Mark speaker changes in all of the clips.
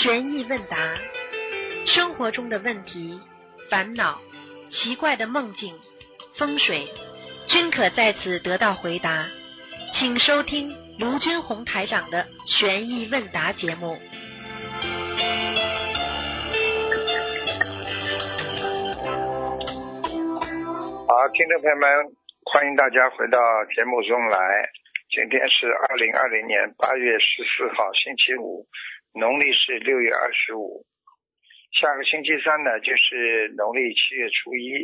Speaker 1: 悬疑问答，生活中的问题、烦恼、奇怪的梦境、风水，均可在此得到回答。请收听卢军红台长的悬疑问答节目。
Speaker 2: 好，听众朋友们，欢迎大家回到节目中来。今天是二零二零年八月十四号，星期五，农历是六月二十五。下个星期三呢，就是农历七月初一。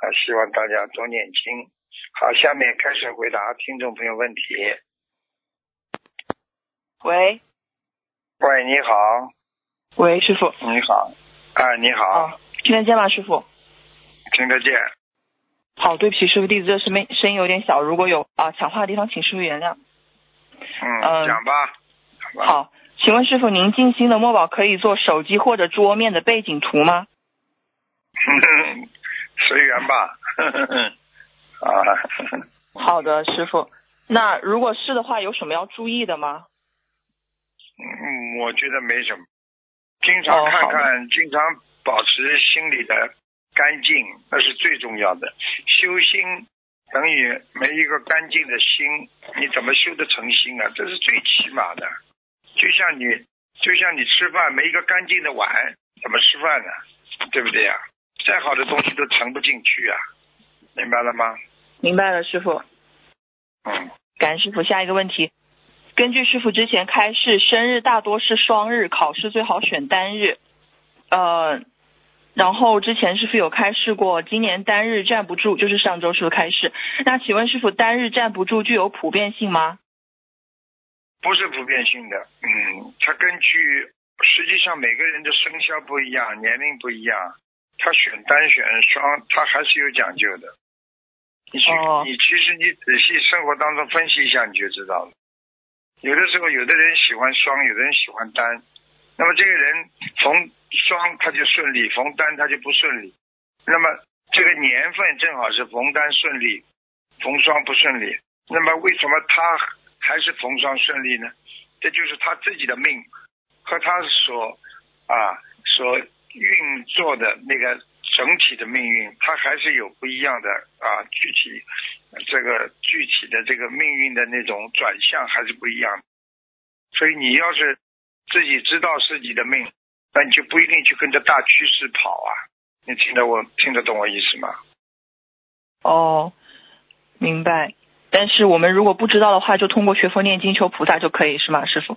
Speaker 2: 啊，希望大家多念经。好，下面开始回答听众朋友问题。
Speaker 3: 喂，
Speaker 2: 喂，你好，
Speaker 3: 喂，师傅。
Speaker 2: 你好，啊，你好，
Speaker 3: 啊，听得见吗，师傅？
Speaker 2: 听得见。
Speaker 3: 好，对不起，师傅，弟子这声音声音有点小，如果有啊抢话的地方，请师傅原谅。
Speaker 2: 嗯，
Speaker 3: 嗯
Speaker 2: 讲吧。讲吧。
Speaker 3: 好，请问师傅，您静心的墨宝可以做手机或者桌面的背景图吗？
Speaker 2: 随缘吧。啊，
Speaker 3: 好的，师傅。那如果是的话，有什么要注意的吗？
Speaker 2: 嗯，我觉得没什么。经常看看，经常保持心里的干净，那是最重要的。修心等于没一个干净的心，你怎么修得成心啊？这是最起码的。就像你，就像你吃饭没一个干净的碗，怎么吃饭呢？对不对呀、再好的东西都盛不进去啊，明白了吗？
Speaker 3: 明白了，师傅。
Speaker 2: 嗯，
Speaker 3: 感恩师傅。下一个问题，根据师傅之前开示，生日大多是双日，考试最好选单日。呃，然后之前师傅有开示过，今年单日站不住，就是上周师傅开示。那请问师傅，单日站不住具有普遍性吗？
Speaker 2: 不是普遍性的，嗯，它根据实际上每个人的生肖不一样，年龄不一样，他选单选双，他还是有讲究的。你去，
Speaker 3: 哦
Speaker 2: 你其实你仔细生活当中分析一下，你就知道了。有的时候，有的人喜欢双，有的人喜欢单。那么这个人逢双他就顺利，逢单他就不顺利。那么这个年份正好是逢单顺利，逢双不顺利。那么为什么他还是逢双顺利呢？这就是他自己的命和他所啊所运作的那个整体的命运，他还是有不一样的啊具体这个具体的这个命运的那种转向还是不一样的。所以你要是自己知道自己的命，那你就不一定去跟着大趋势跑啊。你听得我听得懂我意思吗？
Speaker 3: 哦，明白。但是我们如果不知道的话，就通过学佛念经求菩萨就可以，是吗，师傅？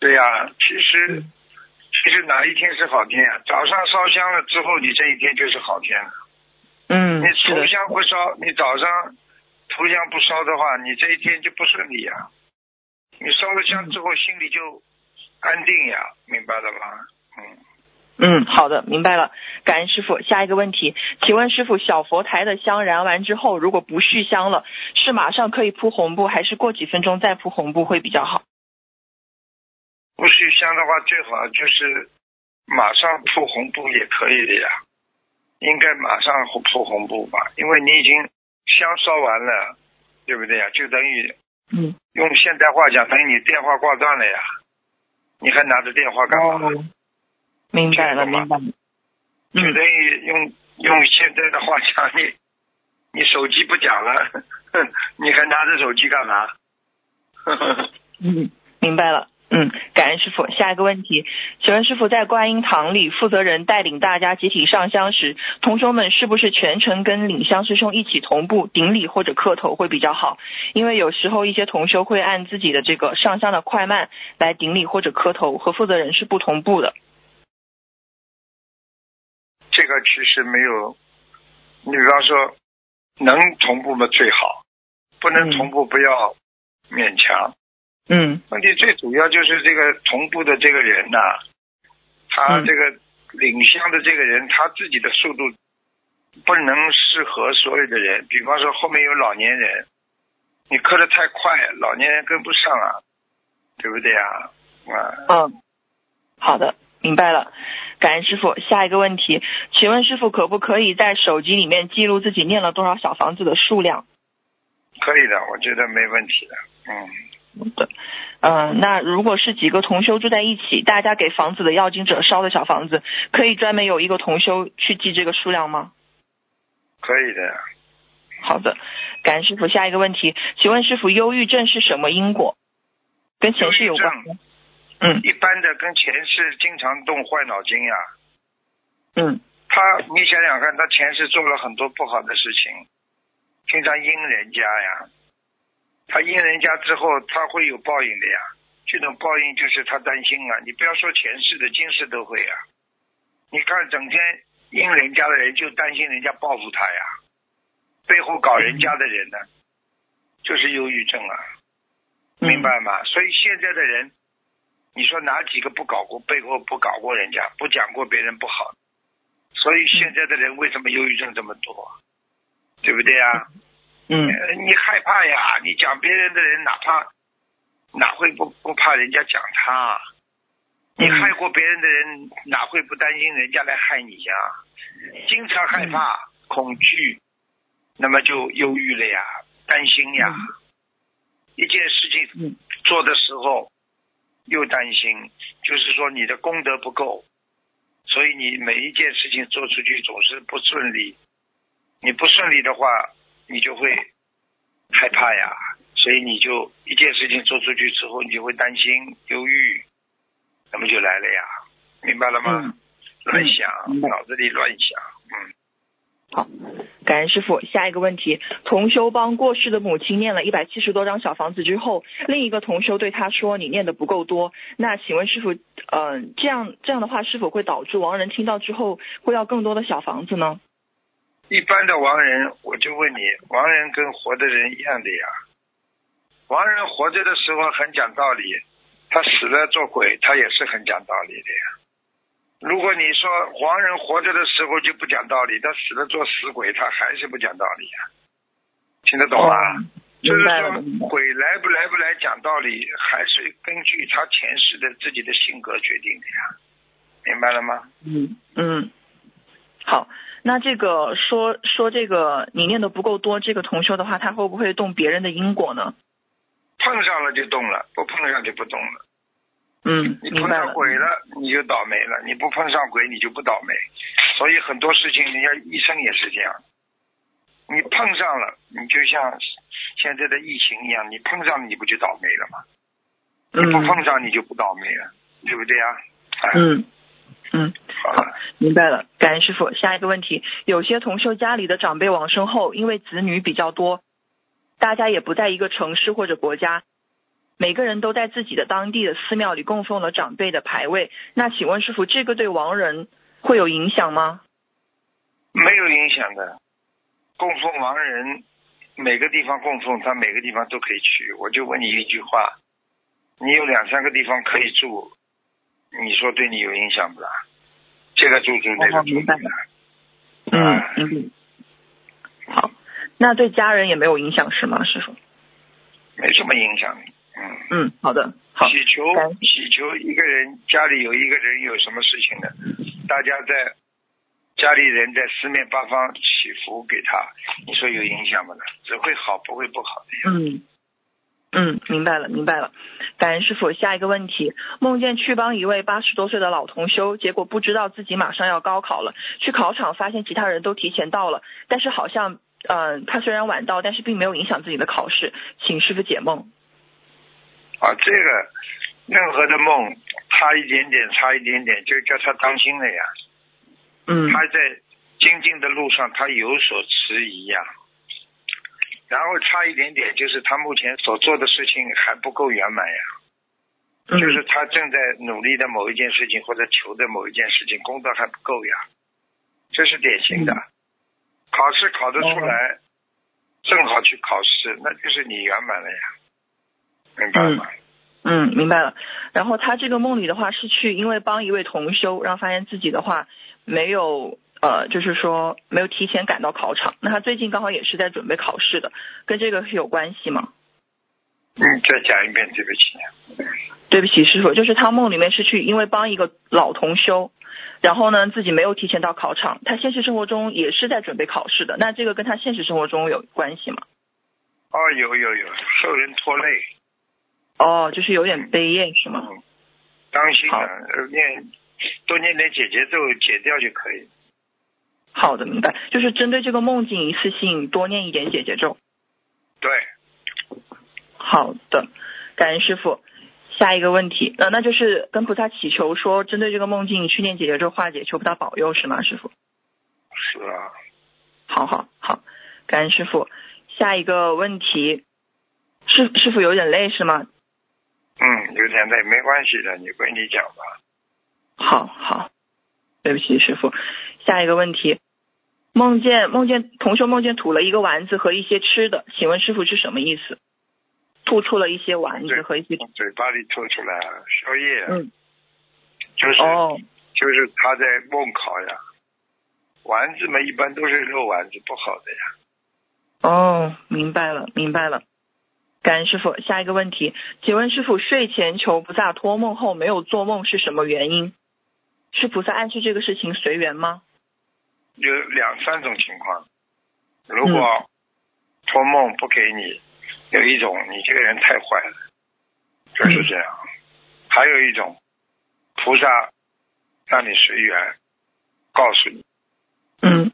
Speaker 2: 对呀、其实
Speaker 3: 嗯
Speaker 2: 其实哪一天是好天啊？早上烧香了之后，你这一天就是好天了。
Speaker 3: 嗯
Speaker 2: 你，头，香不烧，你早上头香不烧的话，你这一天就不顺利呀、你烧了香之后，心里就安定呀，明白了吗？嗯，
Speaker 3: 嗯，好的，明白了。感恩师傅。下一个问题，请问师傅，小佛台的香燃完之后，如果不续香了，是马上可以铺红布，还是过几分钟再铺红布会比较好？
Speaker 2: 不续香的话，最好就是马上铺红布也可以的呀，应该马上铺红布吧，因为你已经香烧完了，对不对呀？就等于
Speaker 3: 嗯，
Speaker 2: 用现代话讲，等于你电话挂断了呀，你还拿着电话干嘛？
Speaker 3: 哦，明白了，明白了。嗯，
Speaker 2: 就等于用用现在的话讲，你你手机不讲了，哼 你还拿着手机干嘛？
Speaker 3: 嗯，明白了。嗯，感恩师傅。下一个问题，请问师傅，在观音堂里，负责人带领大家集体上香时，同修们是不是全程跟领香师兄一起同步顶礼或者磕头会比较好？因为有时候一些同修会按自己的这个上香的快慢来顶礼或者磕头，和负责人是不同步的。
Speaker 2: 这个其实没有，你比方说能同步嘛最好，不能同步不要勉强。
Speaker 3: 嗯
Speaker 2: 问题最主要就是这个同步的这个人呐、他
Speaker 3: 嗯
Speaker 2: 这个领香的这个人，他自己的速度不能适合所有的人。比方说后面有老年人，你磕的太快，老年人跟不上啊，对不对啊？啊，
Speaker 3: 嗯，好的，明白了。感恩师傅。下一个问题，请问师傅可不可以在手机里面记录自己念了多少小房子的数量？
Speaker 2: 可以的，我觉得没问题的。嗯，
Speaker 3: 好的，嗯，那如果是几个同修住在一起，大家给房子的要经者烧的小房子，可以专门有一个同修去记这个数量吗？
Speaker 2: 可以的。
Speaker 3: 好的，感恩师傅。下一个问题，请问师傅，忧郁症是什么因果？跟前世有关吗？嗯
Speaker 2: 一般的跟前世经常动坏脑筋呀。
Speaker 3: 嗯
Speaker 2: 他，你想想看，他前世做了很多不好的事情，经常阴人家呀。他阴人家之后，他会有报应的呀。这种报应就是他担心啊。你不要说前世的，今世都会啊。你看，整天阴人家的人就担心人家报复他呀，背后搞人家的人呢，就是忧郁症啊。明白吗？所以现在的人，你说哪几个不搞过背后不搞过人家，不讲过别人不好？所以现在的人为什么忧郁症这么多？对不对啊？
Speaker 3: 嗯
Speaker 2: 呃你害怕呀？你讲别人的人，哪怕哪会不不怕人家讲他？你
Speaker 3: 嗯
Speaker 2: 害过别人的人，哪会不担心人家来害你呀？经常害怕、恐惧，那么就忧郁了呀，担心呀。一件事情
Speaker 3: 嗯
Speaker 2: 做的时候又担心，就是说你的功德不够，所以你每一件事情做出去总是不顺利。你不顺利的话，你就会害怕呀，所以你就一件事情做出去之后，你就会担心、忧郁，那么就来了呀，明白了吗？
Speaker 3: 嗯
Speaker 2: 乱想，脑子里乱想，嗯，
Speaker 3: 好，感恩师傅。下一个问题，同修帮过世的母亲念了一百七十多张小房子之后，另一个同修对他说：“你念的不够多。”那请问师傅，嗯、这样这样的话是否会导致亡人听到之后会要更多的小房子呢？
Speaker 2: 一般的亡人，我就问你，亡人跟活的人一样的呀。亡人活着的时候很讲道理，他死了做鬼，他也是很讲道理的呀。如果你说黄人活着的时候就不讲道理，他死了做死鬼，他还是不讲道理呀。听得懂吗？
Speaker 3: 哦
Speaker 2: 就是说，。鬼来不来不来讲道理，还是根据他前世的自己的性格决定的呀。明白了吗？
Speaker 3: 嗯嗯，好。那这个说说这个你念的不够多，这个同修的话，他会不会动别人的因果呢？
Speaker 2: 碰上了就动了，不碰上就不动了。
Speaker 3: 嗯，
Speaker 2: 你碰。上鬼了，你就倒霉了；你不碰上鬼，你就不倒霉。所以很多事情，人家医生也是这样。你碰上了，你就像现在的疫情一样，你碰上了，你不就倒霉了吗？你不
Speaker 3: 嗯
Speaker 2: 碰上，你就不倒霉了，对不对呀？哎，
Speaker 3: 嗯嗯，好明白了。感恩师傅。下一个问题，有些同修家里的长辈往生后，因为子女比较多，大家也不在一个城市或者国家，每个人都在自己的当地的寺庙里供奉了长辈的牌位。那请问师傅，这个对亡人会有影响吗？
Speaker 2: 没有影响的。供奉亡人，每个地方供奉，他每个地方都可以去。我就问你一句话：你有两三个地方可以住，你说对你有影响不啦？这个住住，那个住住的。
Speaker 3: 嗯
Speaker 2: 啊
Speaker 3: 嗯，好，那对家人也没有影响是吗，师傅？
Speaker 2: 没什么影响。嗯，
Speaker 3: 嗯，好的，好，
Speaker 2: 祈求祈求一个人家里有一个人有什么事情呢？大家在家里人在四面八方祈福给他，你说有影响吗？只会好不会不好的。
Speaker 3: 嗯，嗯，明白了，明白了。感恩师傅。下一个问题：梦见去帮一位八十多岁的老同修，结果不知道自己马上要高考了，去考场发现其他人都提前到了，但是好像，呃，他虽然晚到，但是并没有影响自己的考试，请师傅解梦。
Speaker 2: 啊，这个任何的梦差一点点，差一点点，就叫他当心了呀。
Speaker 3: 嗯
Speaker 2: 他在精进的路上，他有所迟疑呀。然后差一点点，就是他目前所做的事情还不够圆满呀。
Speaker 3: 嗯
Speaker 2: 就是他正在努力的某一件事情或者求的某一件事情，功德还不够呀，这是典型的。
Speaker 3: 嗯
Speaker 2: 考试考得出来，正好去考试，那就是你圆满了呀，明白吗？
Speaker 3: 嗯，明白了。然后他这个梦里的话是去，因为帮一位同修，然后发现自己的话没有呃，就是说没有提前赶到考场。那他最近刚好也是在准备考试的，跟这个是有关系吗？
Speaker 2: 嗯，再讲一遍，对不起。
Speaker 3: 对不起，师傅，就是他梦里面是去因为帮一个老同修，然后呢自己没有提前到考场，他现实生活中也是在准备考试的。那这个跟他现实生活中有关系吗？
Speaker 2: 哦，有有有，受人拖累，
Speaker 3: 哦，就是有点悲咽是吗？
Speaker 2: 嗯，当心啊，呃念多念点解结咒解掉就可以。
Speaker 3: 好的，明白。就是针对这个梦境，一次性多念一点解结咒。
Speaker 2: 对，
Speaker 3: 好的，感恩师傅。下一个问题，呃，那就是跟菩萨祈求说，针对这个梦境去念解结咒化解，求菩萨保佑是吗，师傅？
Speaker 2: 是啊，
Speaker 3: 好好好，感恩师傅。下一个问题，师师傅有点累是吗？
Speaker 2: 嗯，有点累，没关系的，你归你讲吧。
Speaker 3: 好好，对不起师傅。下一个问题，梦见梦见同学梦见吐了一个丸子和一些吃的，请问师傅是什么意思？吐出了一些丸子和一些，
Speaker 2: 从嘴巴里吐出来宵夜，
Speaker 3: 嗯，
Speaker 2: 就是、
Speaker 3: 哦，
Speaker 2: 就是他在梦考呀。丸子嘛，一般都是肉丸子，不好的呀。
Speaker 3: 哦，明白了，明白了。感恩师傅。下一个问题，请问师傅，睡前求菩萨托梦后没有做梦是什么原因？是菩萨暗示这个事情随缘吗？
Speaker 2: 有两三种情况，如果托梦不给你，有一种你这个人太坏了，就是这样；还有一种，菩萨让你随缘，告诉你；
Speaker 3: 嗯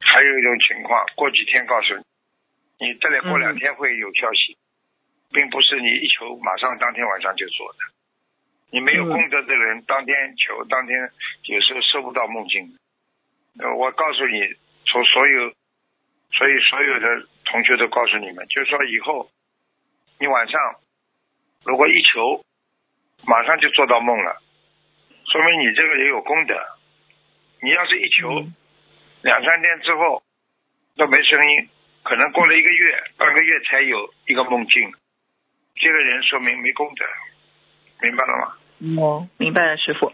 Speaker 2: 还有一种情况，过几天告诉你，你再来过两天会有消息，并不是你一求马上当天晚上就做的。你没有
Speaker 3: 嗯
Speaker 2: 功德的人，当天求当天有时候收不到梦境。呃，我告诉你，从所有，所以所有的同学都告诉你们，就是说以后你晚上如果一求，马上就做到梦了，说明你这个人有功德。你要是一求，
Speaker 3: 嗯
Speaker 2: 两三天之后都没声音，可能过了一个月、半个月才有一个梦境，这个人说明没功德，明白了吗？
Speaker 3: 哦，明白了，师傅。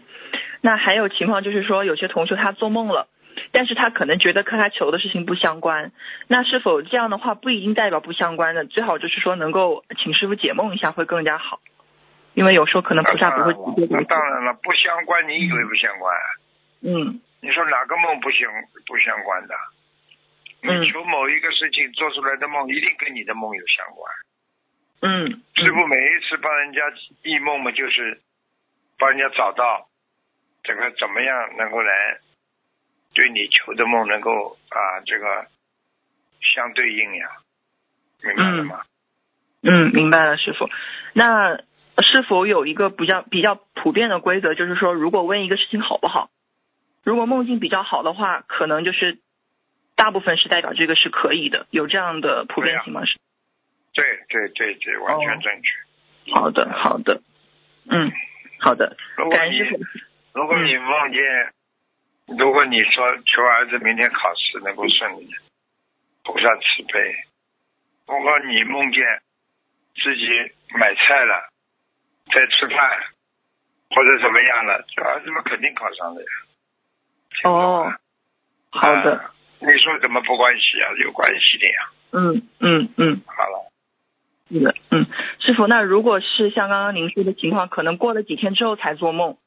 Speaker 3: 那还有情况就是说，有些同学他做梦了，但是他可能觉得和他求的事情不相关。那是否这样的话不一定代表不相关的？最好就是说能够请师傅解梦一下会更加好，因为有时候可能菩萨不会直接
Speaker 2: 当然了，不相关，你以为不相关？
Speaker 3: 嗯
Speaker 2: 你说哪个梦不相不相关的？
Speaker 3: 嗯
Speaker 2: 你求某一个事情做出来的梦，一定跟你的梦有相关。
Speaker 3: 嗯
Speaker 2: 师傅每一次帮人家忆梦嘛，就是帮人家找到这个怎么样能够来对你求的梦能够啊这个相对应呀，明白了吗？
Speaker 3: 嗯，明白了，师傅。那是否有一个比较比较普遍的规则，就是说，如果问一个事情好不好，如果梦境比较好的话，可能就是大部分是代表这个是可以的，有这样的普遍性吗？是。
Speaker 2: 对对对对，完全正确。
Speaker 3: 好的，好的，嗯，好的，
Speaker 2: 如果你。如果你梦见，如果你说求儿子明天考试能够顺利，菩萨慈悲；如果你梦见自己买菜了，在吃饭，或者怎么样了，这儿子们肯定考上了呀。
Speaker 3: 哦
Speaker 2: 啊，
Speaker 3: 好的，
Speaker 2: 啊你说怎么不关系啊？有关系的呀。
Speaker 3: 嗯嗯嗯，
Speaker 2: 好了，
Speaker 3: 是的，嗯，师傅，那如果是像刚刚您说的情况，可能过了几天之后才做梦，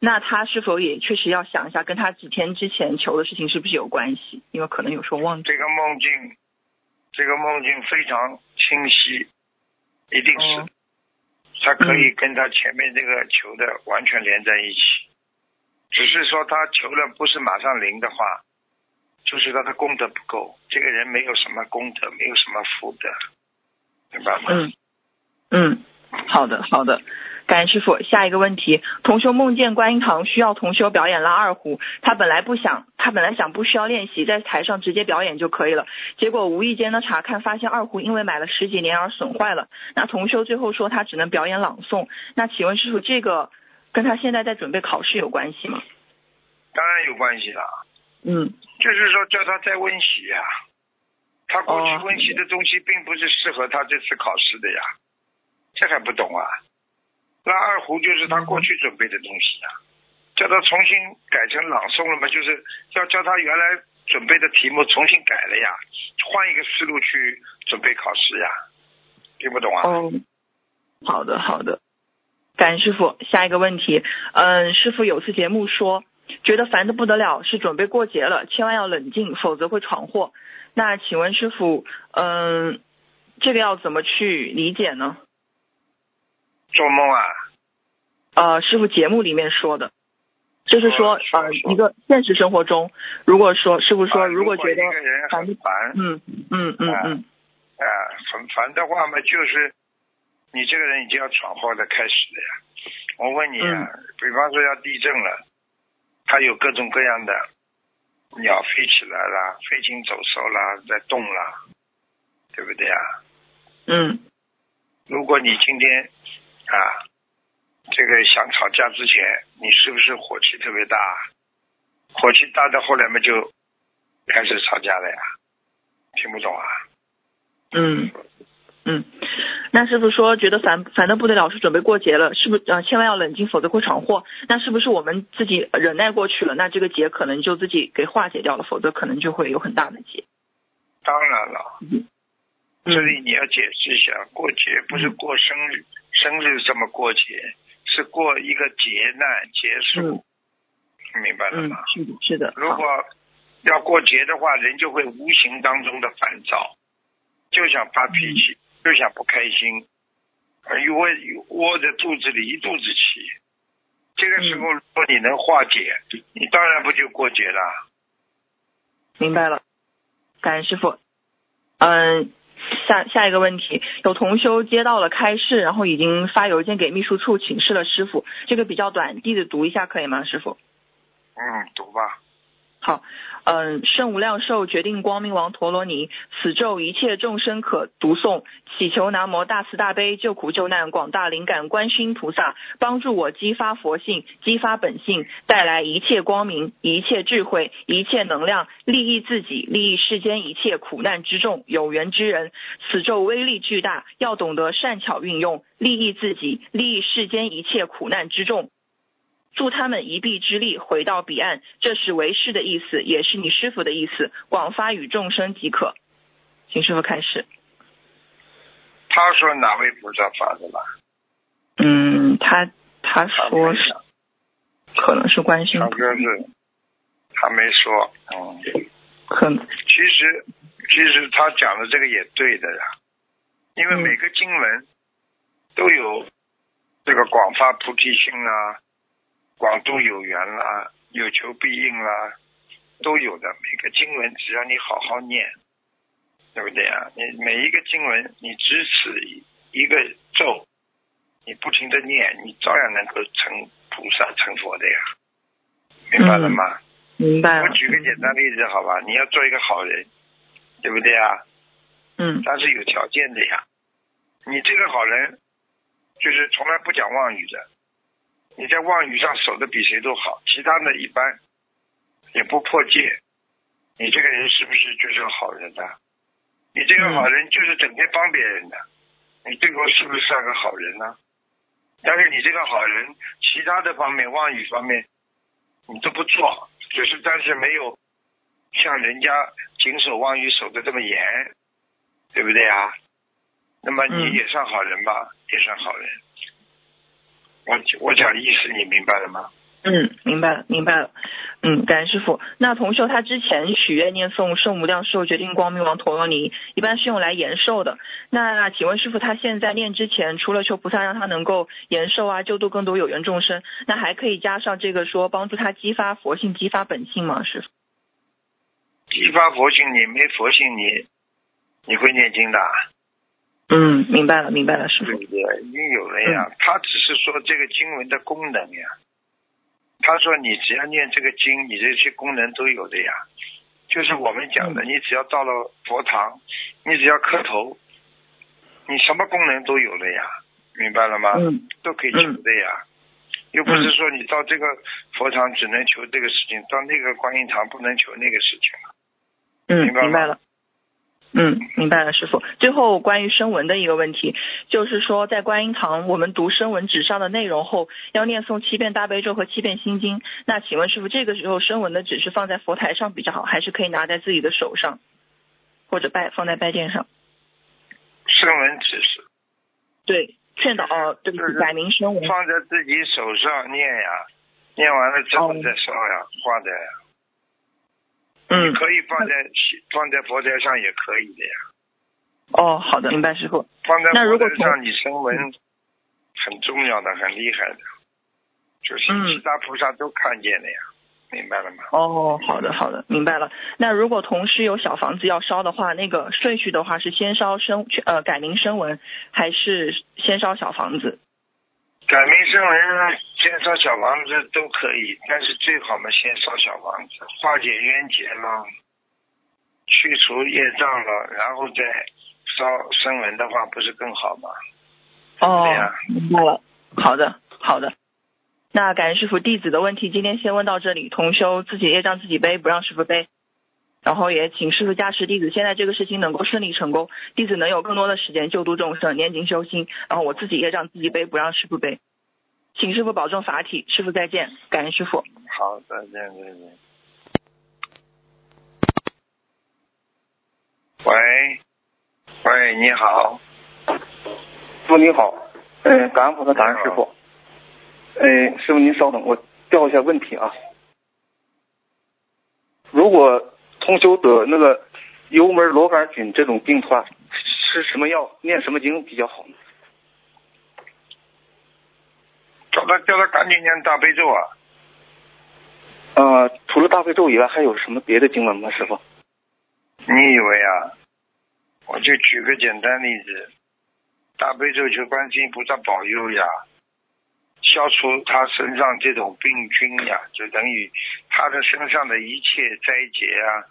Speaker 3: 那他是否也确实要想一下，跟他几天之前求的事情是不是有关系？因为可能有时候忘记。
Speaker 2: 这个梦境，这个梦境非常清晰，一定是
Speaker 3: 哦
Speaker 2: 他可以跟他前面这个求的完全连在一起，只是说他求了不是马上灵的话，就是他的功德不够，这个人没有什么功德，没有什么福德，明白吗？
Speaker 3: 嗯嗯，好的好的，感恩师傅。下一个问题，同修梦见观音堂需要同修表演拉二胡，他本来不想，他本来想不需要练习，在台上直接表演就可以了。结果无意间呢查看发现二胡因为买了十几年而损坏了。那同修最后说他只能表演朗诵。那请问师傅，这个跟他现在在准备考试有关系吗？
Speaker 2: 当然有关系了，
Speaker 3: 嗯
Speaker 2: 就是说叫他再温习呀、他过去温习的东西并不是适合他这次考试的呀，这还不懂啊？拉二胡就是他过去准备的东西呀、叫他重新改成朗诵了嘛，就是要叫他原来准备的题目重新改了呀，换一个思路去准备考试呀，听不懂啊？
Speaker 3: 哦，好的好的，感恩师傅。下一个问题，嗯，师傅有次节目说，觉得烦的不得了，是准备过节了，千万要冷静，否则会闯祸。那请问师傅，嗯，这个要怎么去理解呢？
Speaker 2: 做梦啊？
Speaker 3: 呃，师傅节目里面说的，就是说一个现实生活中，如果说师傅说
Speaker 2: 啊
Speaker 3: 如果觉得
Speaker 2: 一个人
Speaker 3: 烦
Speaker 2: 很烦，
Speaker 3: 嗯嗯嗯
Speaker 2: 啊
Speaker 3: 嗯
Speaker 2: 啊，很烦的话嘛，就是你这个人已经要闯祸的开始了呀。我问你啊，比方说要地震了，它有各种各样的鸟飞起来啦，飞禽走兽啦，在动啦，对不对啊？
Speaker 3: 嗯
Speaker 2: 如果你今天啊，这个想吵架之前，你是不是火气特别大？火气大到后来嘛，就开始吵架了呀？听不懂啊？
Speaker 3: 嗯嗯。那师傅说觉得烦烦的不得了，是准备过节了，是不是呃千万要冷静，否则会闯祸？那是不是我们自己忍耐过去了，那这个劫可能就自己给化解掉了，否则可能就会有很大的劫。
Speaker 2: 当然了。
Speaker 3: 嗯
Speaker 2: 这里你要解释一下，过节不是过生日，生日这么过节，是过一个劫难结束，明白了
Speaker 3: 嗯
Speaker 2: 吗？，
Speaker 3: 是的，是的。
Speaker 2: 如果要过节的话，人就会无形当中的烦躁，就想发脾
Speaker 3: 嗯
Speaker 2: 气，就想不开心，而窝窝在肚子里一肚子气。这个时候，
Speaker 3: 嗯
Speaker 2: 如果你能化解，你当然不就过节了。
Speaker 3: 明白了，感恩师傅。嗯，下下一个问题，有同修接到了开示，然后已经发邮件给秘书处请示了师傅，这个比较短，弟子读一下可以吗，师傅？
Speaker 2: 嗯，读吧。
Speaker 3: 好，嗯，圣无量寿决定光明王陀罗尼，此咒一切众生可读诵，祈求南无大慈大悲救苦救难广大灵感观世音菩萨帮助我激发佛性，激发本性，带来一切光明、一切智慧、一切能量，利益自己，利益世间一切苦难之众有缘之人。此咒威力巨大，要懂得善巧运用，利益自己，利益世间一切苦难之众。助他们一臂之力回到彼岸，这是为师的意思，也是你师傅的意思，广发与众生即可。请师傅开始。
Speaker 2: 他说哪位菩萨发的吧？
Speaker 3: 嗯，他他
Speaker 2: 他
Speaker 3: 说是可能是观世音
Speaker 2: 他
Speaker 3: 菩萨，
Speaker 2: 说是，他没说。嗯。
Speaker 3: 可能
Speaker 2: 其实，其实他讲的这个也对的呀，因为
Speaker 3: 嗯
Speaker 2: 每个经文都有这个广发菩提心啦、广度有缘啦、有求必应啦，都有的。每个经文只要你好好念，对不对啊？你每一个经文，你只此一个咒，你不停的念，你照样能够成菩萨、成佛的呀。明白了吗？
Speaker 3: 明白了。
Speaker 2: 我举个简单例子，好吧？你要做一个好人，对不对啊？
Speaker 3: 嗯
Speaker 2: 但是有条件的呀。你这个好人，就是从来不讲妄语的。你在妄语上守的比谁都好，其他的一般，也不破戒。你这个人是不是就是个好人呢、你这个好人就是整天帮别人的，你对我是不是算个好人呢？但是你这个好人，其他的方面妄语方面，你都不做，只是但是没有像人家谨守妄语守的这么严，对不对啊？那么你
Speaker 3: 嗯
Speaker 2: 也算好人吧，也算好人。我我讲的意思你明白了吗？
Speaker 3: 嗯，明白了，明白了。嗯，感恩师傅。那同修他之前许愿念诵圣无量寿决定光明王陀罗尼，一般是用来延寿的。那请问师傅，他现在念之前，除了求菩萨让他能够延寿啊，救度更多有缘众生，那还可以加上这个说帮助他激发佛性、激发本性吗？师傅？
Speaker 2: 激发佛性，你没佛性，你你会念经的啊，
Speaker 3: 嗯，明白了，明白了，师傅。
Speaker 2: 对？已经有了呀。他只是说这个经文的功能呀。他说你只要念这个经，你这些功能都有的呀。就是我们讲的，你只要到了佛堂，你只要磕头，你什么功能都有了呀，明白了吗？
Speaker 3: 嗯
Speaker 2: 都可以求的呀。又不是说你到这个佛堂只能求这个事情，到那个观音堂不能求那个事情了。
Speaker 3: 嗯，
Speaker 2: 明白
Speaker 3: 了。嗯，明白了，师傅。最后关于声闻的一个问题，就是说在观音堂我们读声闻纸上的内容后，要念诵七遍大悲咒和七遍心经。那请问师傅，这个时候声闻的纸是放在佛台上比较好，还是可以拿在自己的手上，或者拜放在拜垫上？
Speaker 2: 声闻纸是
Speaker 3: 对，劝导哦，对不起，
Speaker 2: 就是
Speaker 3: 改名声闻。
Speaker 2: 放在自己手上念呀，念完了之后
Speaker 3: 哦
Speaker 2: 再烧呀，画的呀。
Speaker 3: 嗯，
Speaker 2: 可以放在放在佛台上也可以的呀，
Speaker 3: 哦，好的，明白，师傅。
Speaker 2: 放在
Speaker 3: 那如果从
Speaker 2: 佛台上你声闻很重要的、很厉害的，就是
Speaker 3: 嗯
Speaker 2: 其他菩萨都看见了呀，明白了吗？
Speaker 3: 哦，好的好的，明白了。那如果同时有小房子要烧的话，那个顺序的话是先烧声呃改名声文，还是先烧小房子？
Speaker 2: 改名声文、先烧小房子都可以，但是最好嘛，先烧小房子，化解冤结了，去除业障了，然后再烧声文的话，不是更好吗？
Speaker 3: 哦明白了。好的，好的。那感恩师傅弟子的问题，今天先问到这里。同修自己业障自己背，不让师傅背。然后也请师傅加持弟子，现在这个事情能够顺利成功，弟子能有更多的时间救度众生、念经修心。然后我自己业障自己背，不让师傅背。请师傅保重法体，师傅再见，感恩师傅。
Speaker 2: 好，再见，再见。喂，喂，你好，
Speaker 4: 师傅你好，呃，感恩菩萨，感恩师傅。呃，师傅您稍等，我调一下问题啊。如果通修得那个幽门螺杆菌这种病的话，吃什么药、念什么经比较好呢？
Speaker 2: 叫他叫他赶紧念大悲咒啊！
Speaker 4: 呃，除了大悲咒以外，还有什么别的经文吗？师傅？
Speaker 2: 你以为啊？我就举个简单例子，大悲咒求观世音菩萨保佑呀，消除他身上这种病菌呀，就等于他的身上的一切灾劫啊，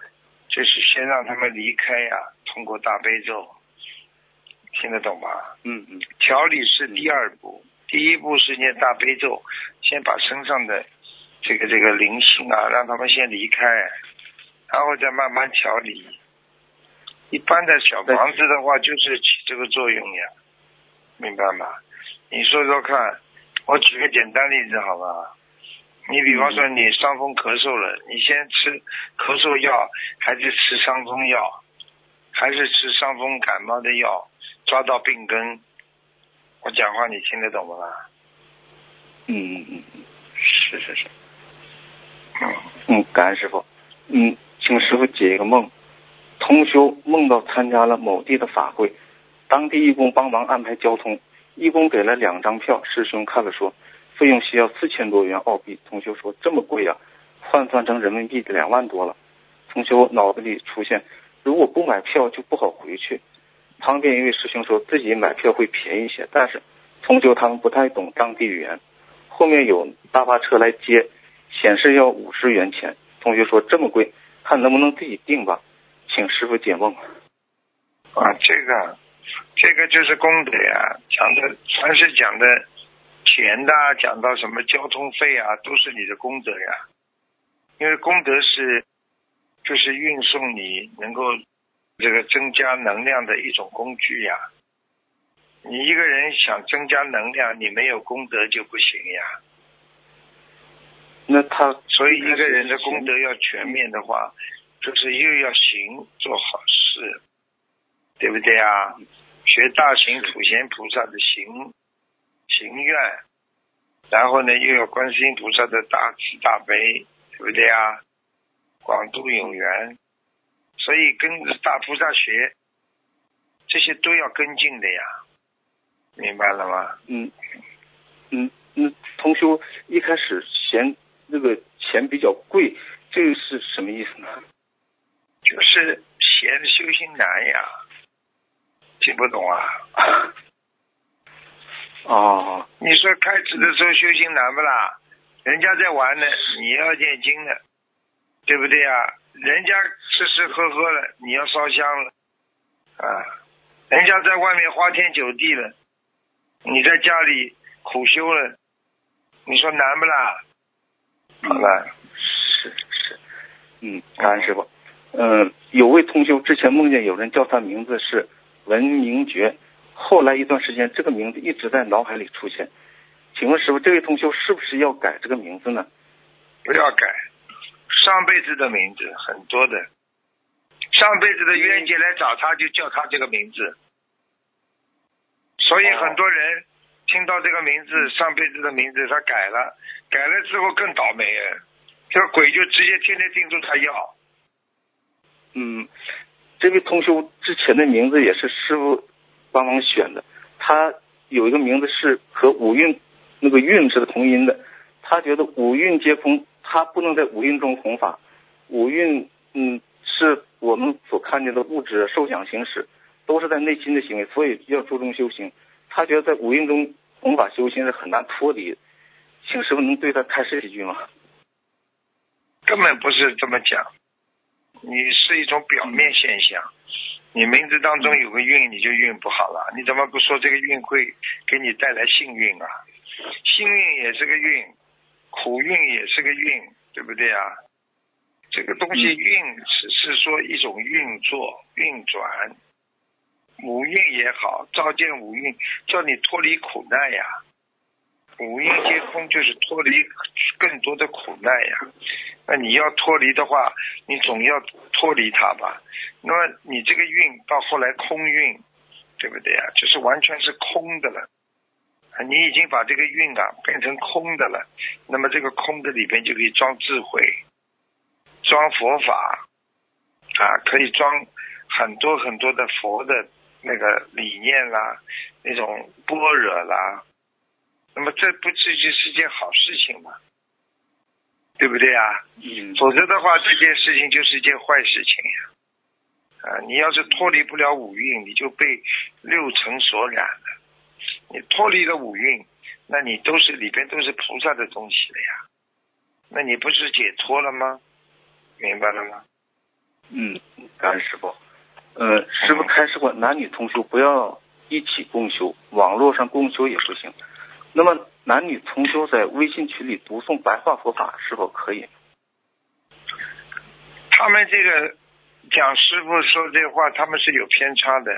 Speaker 2: 就是先让他们离开呀，通过大悲咒，听得懂吗？
Speaker 4: 嗯嗯
Speaker 2: 调理是第二步，第一步是念大悲咒，先把身上的这个这个灵性啊，让他们先离开，然后再慢慢调理。一般的小房子的话，就是起这个作用呀，明白吗？你说说看，我举个简单例子好吧？你比方说你伤风咳嗽了，你先吃咳嗽药，还是吃伤风药，还是吃伤风感冒的药，抓到病根。我讲话你听得懂吗？
Speaker 4: 嗯嗯嗯嗯，是是是。
Speaker 2: 嗯，
Speaker 4: 嗯，感恩师傅。嗯，请师傅解一个梦。通修梦到参加了某地的法会，当地义工帮忙安排交通，义工给了两张票，师兄看了说，费用需要四千多元澳币。同学说这么贵呀、换算成人民币两万多了。同学脑子里出现，如果不买票就不好回去。旁边一位师兄说自己买票会便宜些，但是同学他们不太懂当地语言。后面有大巴车来接，显示要五十元钱。同学说这么贵，看能不能自己订吧，请师傅解梦。
Speaker 2: 啊，这个这个就是功德呀，讲的凡是讲的钱的，讲到什么交通费啊，都是你的功德呀。因为功德是就是运送你能够这个增加能量的一种工具呀。你一个人想增加能量，你没有功德就不行呀。
Speaker 4: 那他
Speaker 2: 所以一个人的功德要全面的话，就是又要行做好事，对不对啊？学大行普贤菩萨的行行愿，然后呢又有观世音菩萨的大慈大悲，对不对啊？广度有缘，所以跟大菩萨学，这些都要跟进的呀，明白了吗？
Speaker 4: 嗯嗯嗯同修一开始嫌那个钱比较贵，这个是什么意思呢？
Speaker 2: 就是嫌修行难呀，听不懂啊？
Speaker 4: 哦，
Speaker 2: 你说开始的时候修行难不啦？人家在玩呢，你要念经呢，对不对啊？人家吃吃喝喝了，你要烧香了，啊，人家在外面花天酒地了，你在家里苦修了，你说难不啦？好了，
Speaker 4: 是是，嗯，感恩师傅。嗯、有位同修之前梦见有人叫他名字是文明觉，后来一段时间这个名字一直在脑海里出现。请问师傅，这位同修是不是要改这个名字呢？
Speaker 2: 不要改，上辈子的名字很多的，上辈子的冤结来找他，就叫他这个名字。所以很多人听到这个名字，上辈子的名字他改了，改了之后更倒霉了，这个鬼就直接天天盯住他要。
Speaker 4: 嗯，这位同修之前的名字也是师傅帮忙选的，他有一个名字是和五蕴那个蕴是同音的，他觉得五蕴皆空，他不能在五蕴中弘法。五蕴嗯是我们所看见的物质受想行识，都是在内心的行为，所以要注重修行。他觉得在五蕴中弘法修行是很难脱离。请师傅能对他开示几句吗？
Speaker 2: 根本不是这么讲，你是一种表面现象。你名字当中有个运，你就运不好了。你怎么不说这个运会给你带来幸运啊？幸运也是个运，苦运也是个运，对不对啊？这个东西运只是说一种运作、运转，五运也好，照见五运，叫你脱离苦难呀。五蕴皆空，就是脱离更多的苦难呀。那你要脱离的话，你总要脱离它吧。那么你这个运到后来空运，对不对呀？就是完全是空的了。你已经把这个运啊变成空的了。那么这个空的里边就可以装智慧，装佛法啊，可以装很多很多的佛的那个理念啦，那种般若啦。那么这不这就是件好事情吗？对不对呀？
Speaker 4: 嗯。
Speaker 2: 否则的话，这件事情就是一件坏事情呀。啊，你要是脱离不了五蕴，你就被六尘所染了。你脱离了五蕴，那你都是里边都是菩萨的东西了呀。那你不是解脱了吗？明白了吗？
Speaker 4: 嗯，感恩师傅。呃，师傅开示过，男女同修不要一起共修，网络上共修也不行。那么男女同修在微信群里读诵白话佛法是否可以？
Speaker 2: 他们这个讲师傅说这话，他们是有偏差的。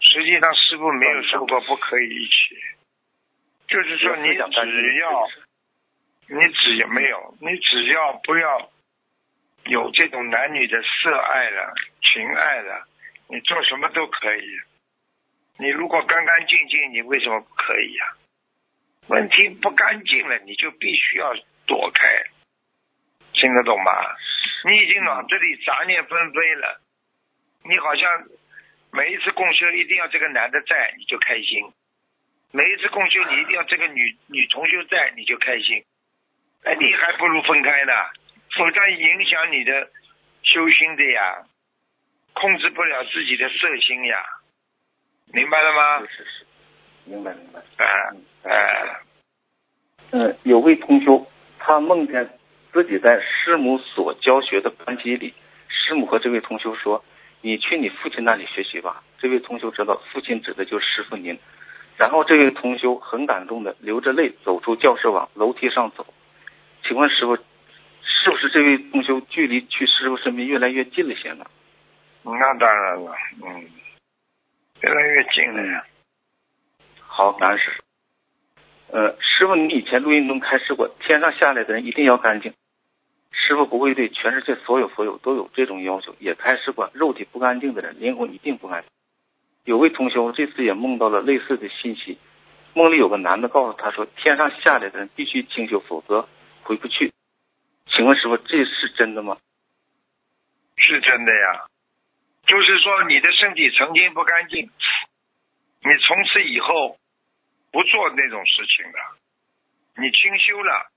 Speaker 2: 实际上师傅没有说过不可以一起，就是说你只要，你只要没有，你只要不要有这种男女的色爱了、情爱了，你做什么都可以。你如果干干净净，你为什么不可以呀？问题不干净了，你就必须要躲开，听得懂吗？你已经脑子里杂念纷飞了，你好像每一次共修一定要这个男的在你就开心，每一次共修你一定要这个女女同修在你就开心，哎，你还不如分开呢，否则影响你的修心的呀，控制不了自己的色心呀，明白了吗？
Speaker 4: 是是是，明白明白。
Speaker 2: 啊。哎，
Speaker 4: 嗯，有位同修，他梦见自己在师母所教学的班级里，师母和这位同修说：“你去你父亲那里学习吧。”这位同修知道父亲指的就是师傅您，然后这位同修很感动的流着泪走出教室往楼梯上走。请问师傅，是不是这位同修距离去师傅身边越来越近了些呢？
Speaker 2: 那当然了，嗯，越来越近了呀。
Speaker 4: 好，感恩师傅。呃，师傅，你以前录音中开示过，天上下来的人一定要干净。师傅不会对全世界所有佛友都有这种要求，也开示过，肉体不干净的人，灵魂一定不干净。有位同修这次也梦到了类似的信息，梦里有个男的告诉他说，天上下来的人必须清修，否则回不去。请问师傅，这是真的吗？
Speaker 2: 是真的呀，就是说你的身体曾经不干净，你从此以后。不做那种事情的，你清修了，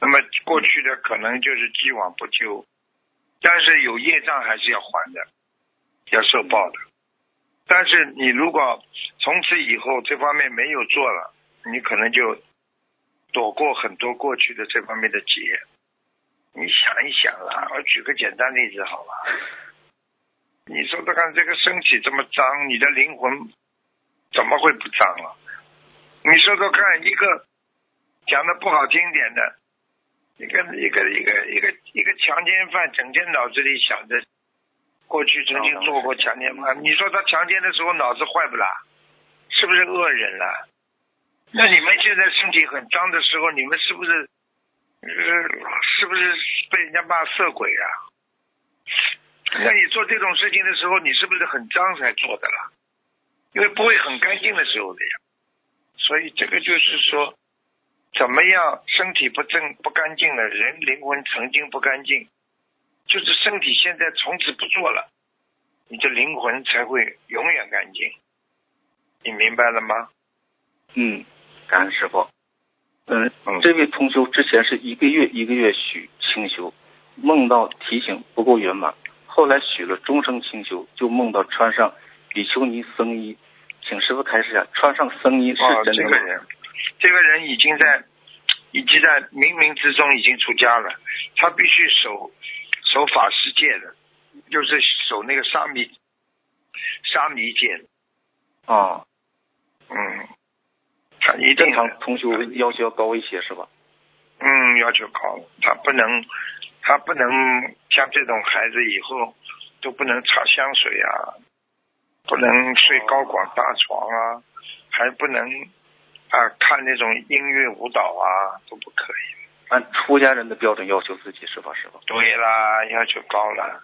Speaker 2: 那么过去的可能就是既往不咎，但是有业障还是要还的，要受报的。但是你如果从此以后这方面没有做了，你可能就躲过很多过去的这方面的劫。你想一想啦，我举个简单例子好了，你说的看这个身体这么脏，你的灵魂怎么会不脏啊？你说说看，一个讲的不好听点的，一个一个一个一个一个强奸犯，整天脑子里想着过去曾经做过强奸犯，你说他强奸的时候脑子坏不啦？是不是恶人了？那你们现在身体很脏的时候，你们是不是呃是不是被人家骂色鬼啊？那你做这种事情的时候，你是不是很脏才做的啦？因为不会很干净的时候的呀。所以这个就是说，怎么样身体不正不干净了，人灵魂曾经不干净，就是身体现在从此不做了，你的灵魂才会永远干净。你明白了吗？
Speaker 4: 嗯，感恩师傅。嗯
Speaker 2: 嗯，
Speaker 4: 这位同修之前是一个月一个月许清修，梦到提醒不够圆满，后来许了终生清修，就梦到穿上比丘尼僧衣，请师傅开始一下，穿上僧衣是
Speaker 2: 哦，
Speaker 4: 真的吗？
Speaker 2: 这个人，这个人已经在，已经在冥冥之中已经出家了。他必须守守法世界的，就是守那个沙弥沙弥戒的。
Speaker 4: 啊，
Speaker 2: 嗯，他一定
Speaker 4: 正常同修要求要高一些是吧？
Speaker 2: 嗯要求高，他不能他不能像这种孩子以后都不能擦香水啊，不能睡高广大床啊，还不能啊看那种音乐舞蹈啊，都不可以。
Speaker 4: 按出家人的标准要求自己是吧，师傅？
Speaker 2: 对啦，要求高了，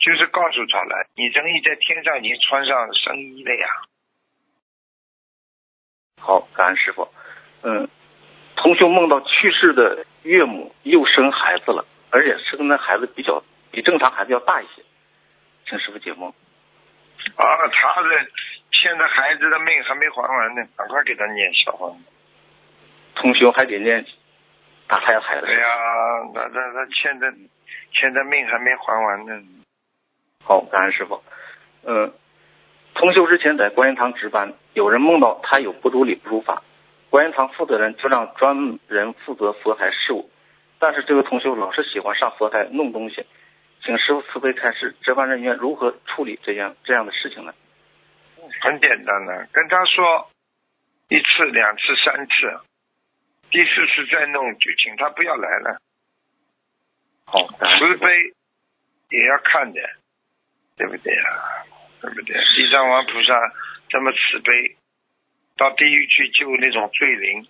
Speaker 2: 就是告诉他了，你等于在天上已经穿上僧衣了呀。
Speaker 4: 好，感恩师傅。嗯，同学梦到去世的岳母又生孩子了，而且生的孩子比较比正常孩子要大一些，请师傅解梦。
Speaker 2: 啊，他的现在孩子的命还没还完呢，赶快给他念小房子。
Speaker 4: 同修还得念打胎的孩子。
Speaker 2: 对呀、那那那现在现在命还没还完呢。
Speaker 4: 好，感恩师傅。嗯，同修之前在观音堂值班，有人梦到他有不如理不如法，观音堂负责人就让专人负责佛台事务，但是这个同修老是喜欢上佛台弄东西，请师傅慈悲开示，值班人员如何处理这样这样的事情呢？
Speaker 2: 很简单的，跟他说一次、两次、三次，第四次再弄就请他不要来了。
Speaker 4: 好，
Speaker 2: 慈悲也要看的，对不对啊、对不对？地藏王菩萨这么慈悲，到地狱去救那种罪灵，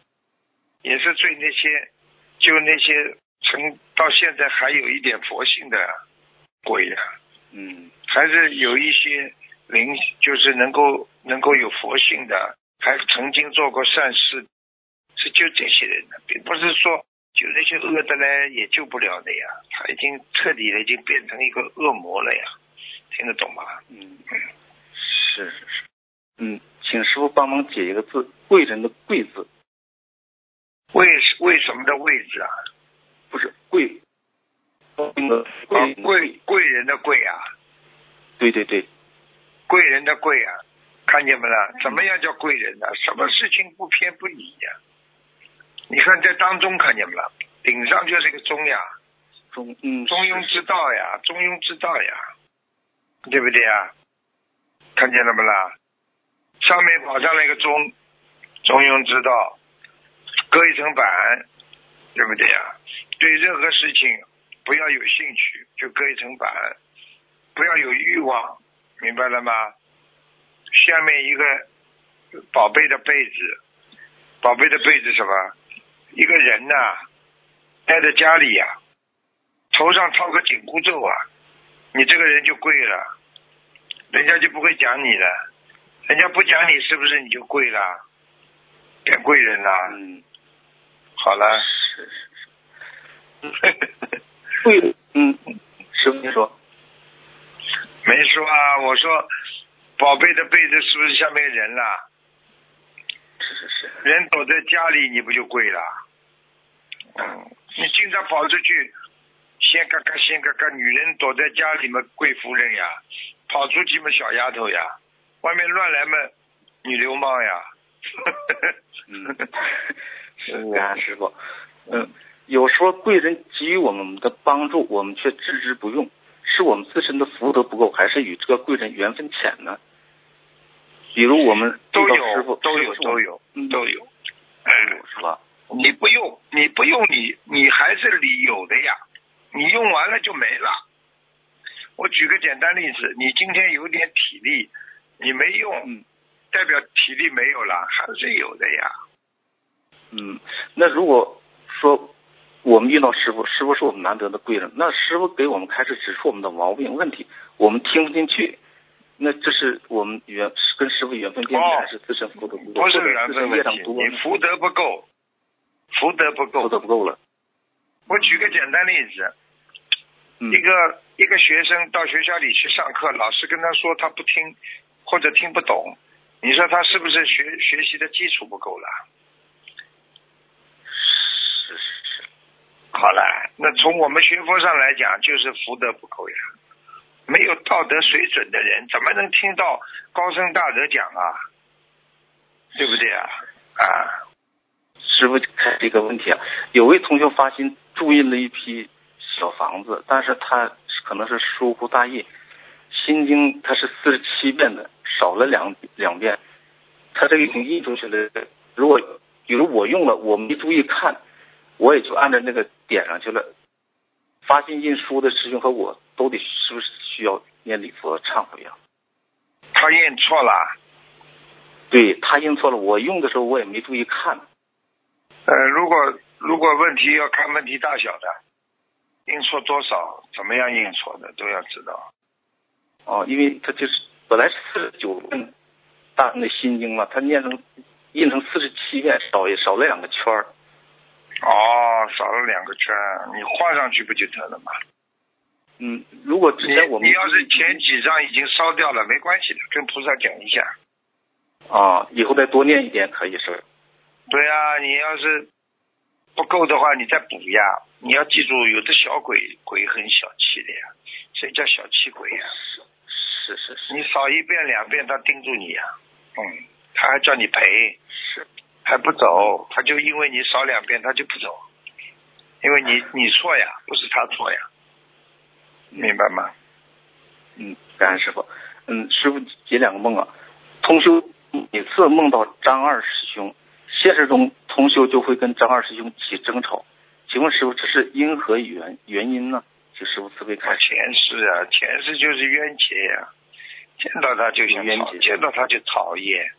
Speaker 2: 也是救那些救那些曾到现在还有一点佛性的鬼呀、
Speaker 4: 嗯。
Speaker 2: 还是有一些灵，就是能够能够有佛性的，还曾经做过善事，是救这些人的，并不是说就那些恶的呢，也救不了的呀。他已经彻底的已经变成一个恶魔了呀，听得懂吗？
Speaker 4: 嗯，是是是，嗯，请师傅帮忙解一个字，贵人的贵字。
Speaker 2: 为为什么的位置啊？
Speaker 4: 不是贵，贵
Speaker 2: 贵贵人的贵啊，
Speaker 4: 对对对，
Speaker 2: 贵人的贵啊，看见没啦？怎么样叫贵人呢、什么事情不偏不倚呀、你看在当中看见没啦？顶上就是个中呀。
Speaker 4: 中嗯
Speaker 2: 中庸之道呀，中庸之道呀，对不对呀？看见了没啦？上面跑上来一个中，中庸之道，搁一层板，对不对呀？对任何事情不要有兴趣，就搁一层板，不要有欲望，明白了吗？下面一个宝贝的被子，宝贝的被子什么？一个人呐、待在家里呀、头上套个紧箍咒啊，你这个人就贵了，人家就不会讲你了，人家不讲你是不是你就贵了，变贵人了？
Speaker 4: 嗯
Speaker 2: 好了，
Speaker 4: 是是是，贵嗯，师傅您说
Speaker 2: 没说啊，我说宝贝的被子是不是下面人了？
Speaker 4: 是是是，
Speaker 2: 人躲在家里，你不就贵了？嗯，你经常跑出去，先嘎嘎先嘎嘎，女人躲在家里嘛，贵夫人呀；跑出去嘛，小丫头呀；外面乱来嘛，女流氓呀。
Speaker 4: 嗯，是感恩师傅，嗯，有时候贵人给予我们的帮助，我们却置之不用，是我们自身的福德不够，还是与这个贵人缘分浅呢？比如我们
Speaker 2: 都有，都有，都有，
Speaker 4: 嗯
Speaker 2: 都有。
Speaker 4: 都有是吧？
Speaker 2: 你不用，你不用你，你还是里有的呀。你用完了就没了。我举个简单例子，你今天有点体力，你没用，
Speaker 4: 嗯
Speaker 2: 代表体力没有了，还是有的呀。
Speaker 4: 嗯，那如果说我们遇到师傅，师傅是我们难得的贵人，那师傅给我们开始指出我们的毛病问题，我们听不进去，那这是我们缘跟师傅缘分变低，
Speaker 2: 哦
Speaker 4: 还是自身福德不够，
Speaker 2: 不是缘分问题，你福德不够，福德不够
Speaker 4: 福
Speaker 2: 够。
Speaker 4: 德不够了。
Speaker 2: 我举个简单例子，
Speaker 4: 嗯
Speaker 2: 一个一个学生到学校里去上课，老师跟他说他不听或者听不懂，你说他是不是学学习的基础不够了？
Speaker 4: 是是是，
Speaker 2: 好了，那从我们学佛上来讲，就是福德不够呀。没有道德水准的人，怎么能听到高僧大德讲啊？对不对啊？啊，
Speaker 4: 师傅看这个问题啊，有位同学发心注印了一批小房子，但是他可能是疏忽大意，心经他是四十七遍的，少了两两遍，他这个已经印出去的。如果比如我用了，我没注意看，我也就按照那个点上去了。发心印书的师兄和我都得是不是需要念礼佛忏悔呀？
Speaker 2: 他印错了。
Speaker 4: 对他印错了，我用的时候我也没注意看。
Speaker 2: 呃，如果如果问题要看问题大小的，印错多少，怎么样印错的都要知道。
Speaker 4: 哦，因为他就是本来是四十九遍大那心经嘛，他念成印成四十七遍，少也少了两个圈儿。
Speaker 2: 哦，少了两个圈，你画上去不就得了吗？
Speaker 4: 嗯，如果之前我们
Speaker 2: 你要是前几张已经烧掉了，没关系的，跟菩萨讲一下。
Speaker 4: 啊，以后再多念一点可以是？
Speaker 2: 对啊，你要是不够的话，你再补呀。你要记住，有的小鬼鬼很小气的呀，所以叫小气鬼呀。
Speaker 4: 是是是。
Speaker 2: 你少一遍两遍，他盯住你呀。嗯，他还叫你赔。
Speaker 4: 是。
Speaker 2: 还不走，他就因为你少两遍，他就不走，因为你你错呀，不是他错呀，明白吗？
Speaker 4: 嗯，感恩师傅。嗯，师傅解两个梦啊。通修每次梦到张二师兄，现实中通修就会跟张二师兄起争吵。请问师傅，这是因何原原因呢？请师傅慈悲开示。
Speaker 2: 前世啊，前世就是冤结呀，见到他就想
Speaker 4: 冤结，
Speaker 2: 见到他就讨厌。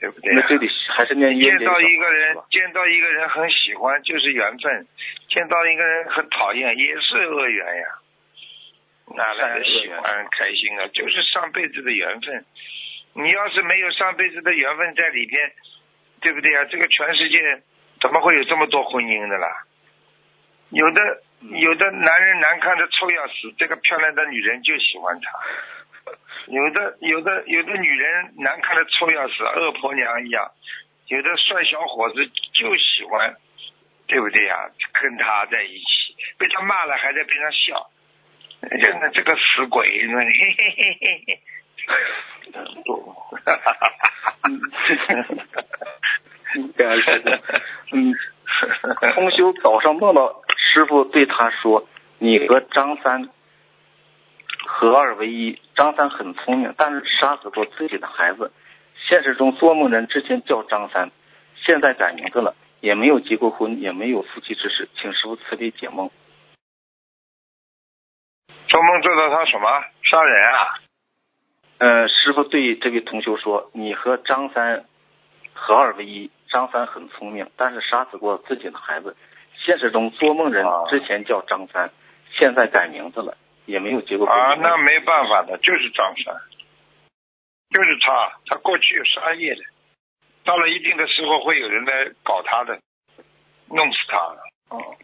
Speaker 2: 对不对？
Speaker 4: 那这里还是念
Speaker 2: 见到一个人，见到一个人很喜欢，就是缘分；见到一个人很讨厌，也是恶缘呀。哪来的喜欢开心啊？就是上辈子的缘分。你要是没有上辈子的缘分在里边，对不对啊？这个全世界怎么会有这么多婚姻的啦？有的有的男人难看的臭要死，这个漂亮的女人就喜欢他。有的有的有的女人难看的臭要死，恶婆娘一样；有的帅小伙子就喜欢，对不对呀？跟他在一起，被他骂了还在边上笑，真的这个死鬼，嘿嘿嘿嘿嘿。哈哈哈哈哈！
Speaker 4: 嗯，通修早上梦到师傅对他说：“你和张三。”合二为一，张三很聪明，但是杀死过自己的孩子。现实中做梦人之前叫张三，现在改名字了，也没有结过婚，也没有夫妻之事，请师傅慈悲解梦。
Speaker 2: 做梦做到他什么杀人啊？
Speaker 4: 呃，师傅对这位同学说：“你和张三合二为一，张三很聪明，但是杀死过自己的孩子。现实中做梦人之前叫张三，现在改名字了。”也没有结过婚
Speaker 2: 啊，那没办法的，就是张三，就是他，他过去有杀业的，到了一定的时候会有人来搞他的，弄死他。哦，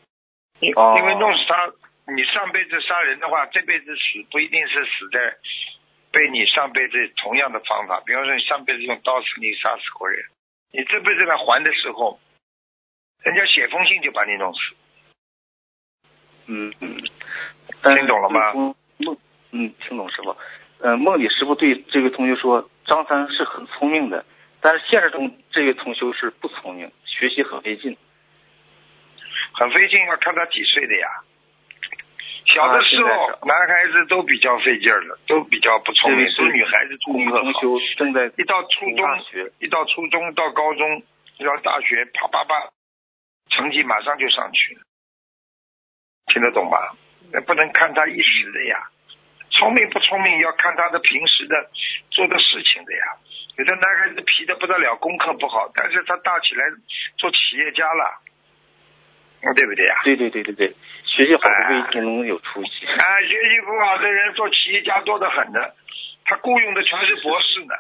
Speaker 2: 因因为弄死他，你上辈子杀人的话，这辈子死不一定是死在被你上辈子同样的方法，比方说你上辈子用刀子你杀死过人，你这辈子来还的时候，人家写封信就把你弄死。
Speaker 4: 嗯嗯。
Speaker 2: 听懂了吗？
Speaker 4: 梦，嗯，听懂师傅。嗯，梦里师傅对这位同学说，张三是很聪明的，但是现实中这位同学是不聪明，学习很费劲。
Speaker 2: 很费劲，要看他几岁的呀。小的时候，男孩子都比较费劲儿的，都比较不聪明，都女孩子功课好。
Speaker 4: 正在
Speaker 2: 一到初中，一到初中到高中，到大学，啪啪啪，成绩马上就上去了。听得懂吧？那不能看他一时的呀，聪明不聪明要看他的平时的做的事情的呀。有的男孩子皮的不得了，功课不好，但是他大起来做企业家了，对不对呀？
Speaker 4: 对对对对对，学习好的不一定能有出息。
Speaker 2: 啊，学习不好的人做企业家多得很的，他雇佣的全是博士呢，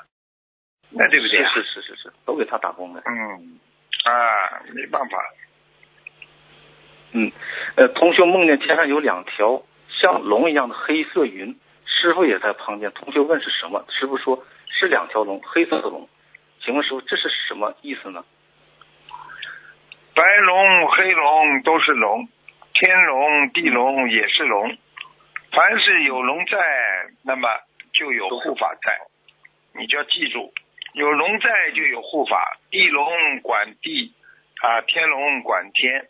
Speaker 2: 那对不对？
Speaker 4: 是是是是，都给他打工的。
Speaker 2: 嗯，啊，没办法。
Speaker 4: 嗯，呃，同学梦见天上有两条像龙一样的黑色云，师傅也在旁边。同学问是什么？师傅说是两条龙，黑色的龙。请问师傅，这是什么意思呢？
Speaker 2: 白龙、黑龙都是龙，天龙、地龙也是龙。凡是有龙在，那么就有护法在，你就要记住，有龙在就有护法。地龙管地啊，天龙管天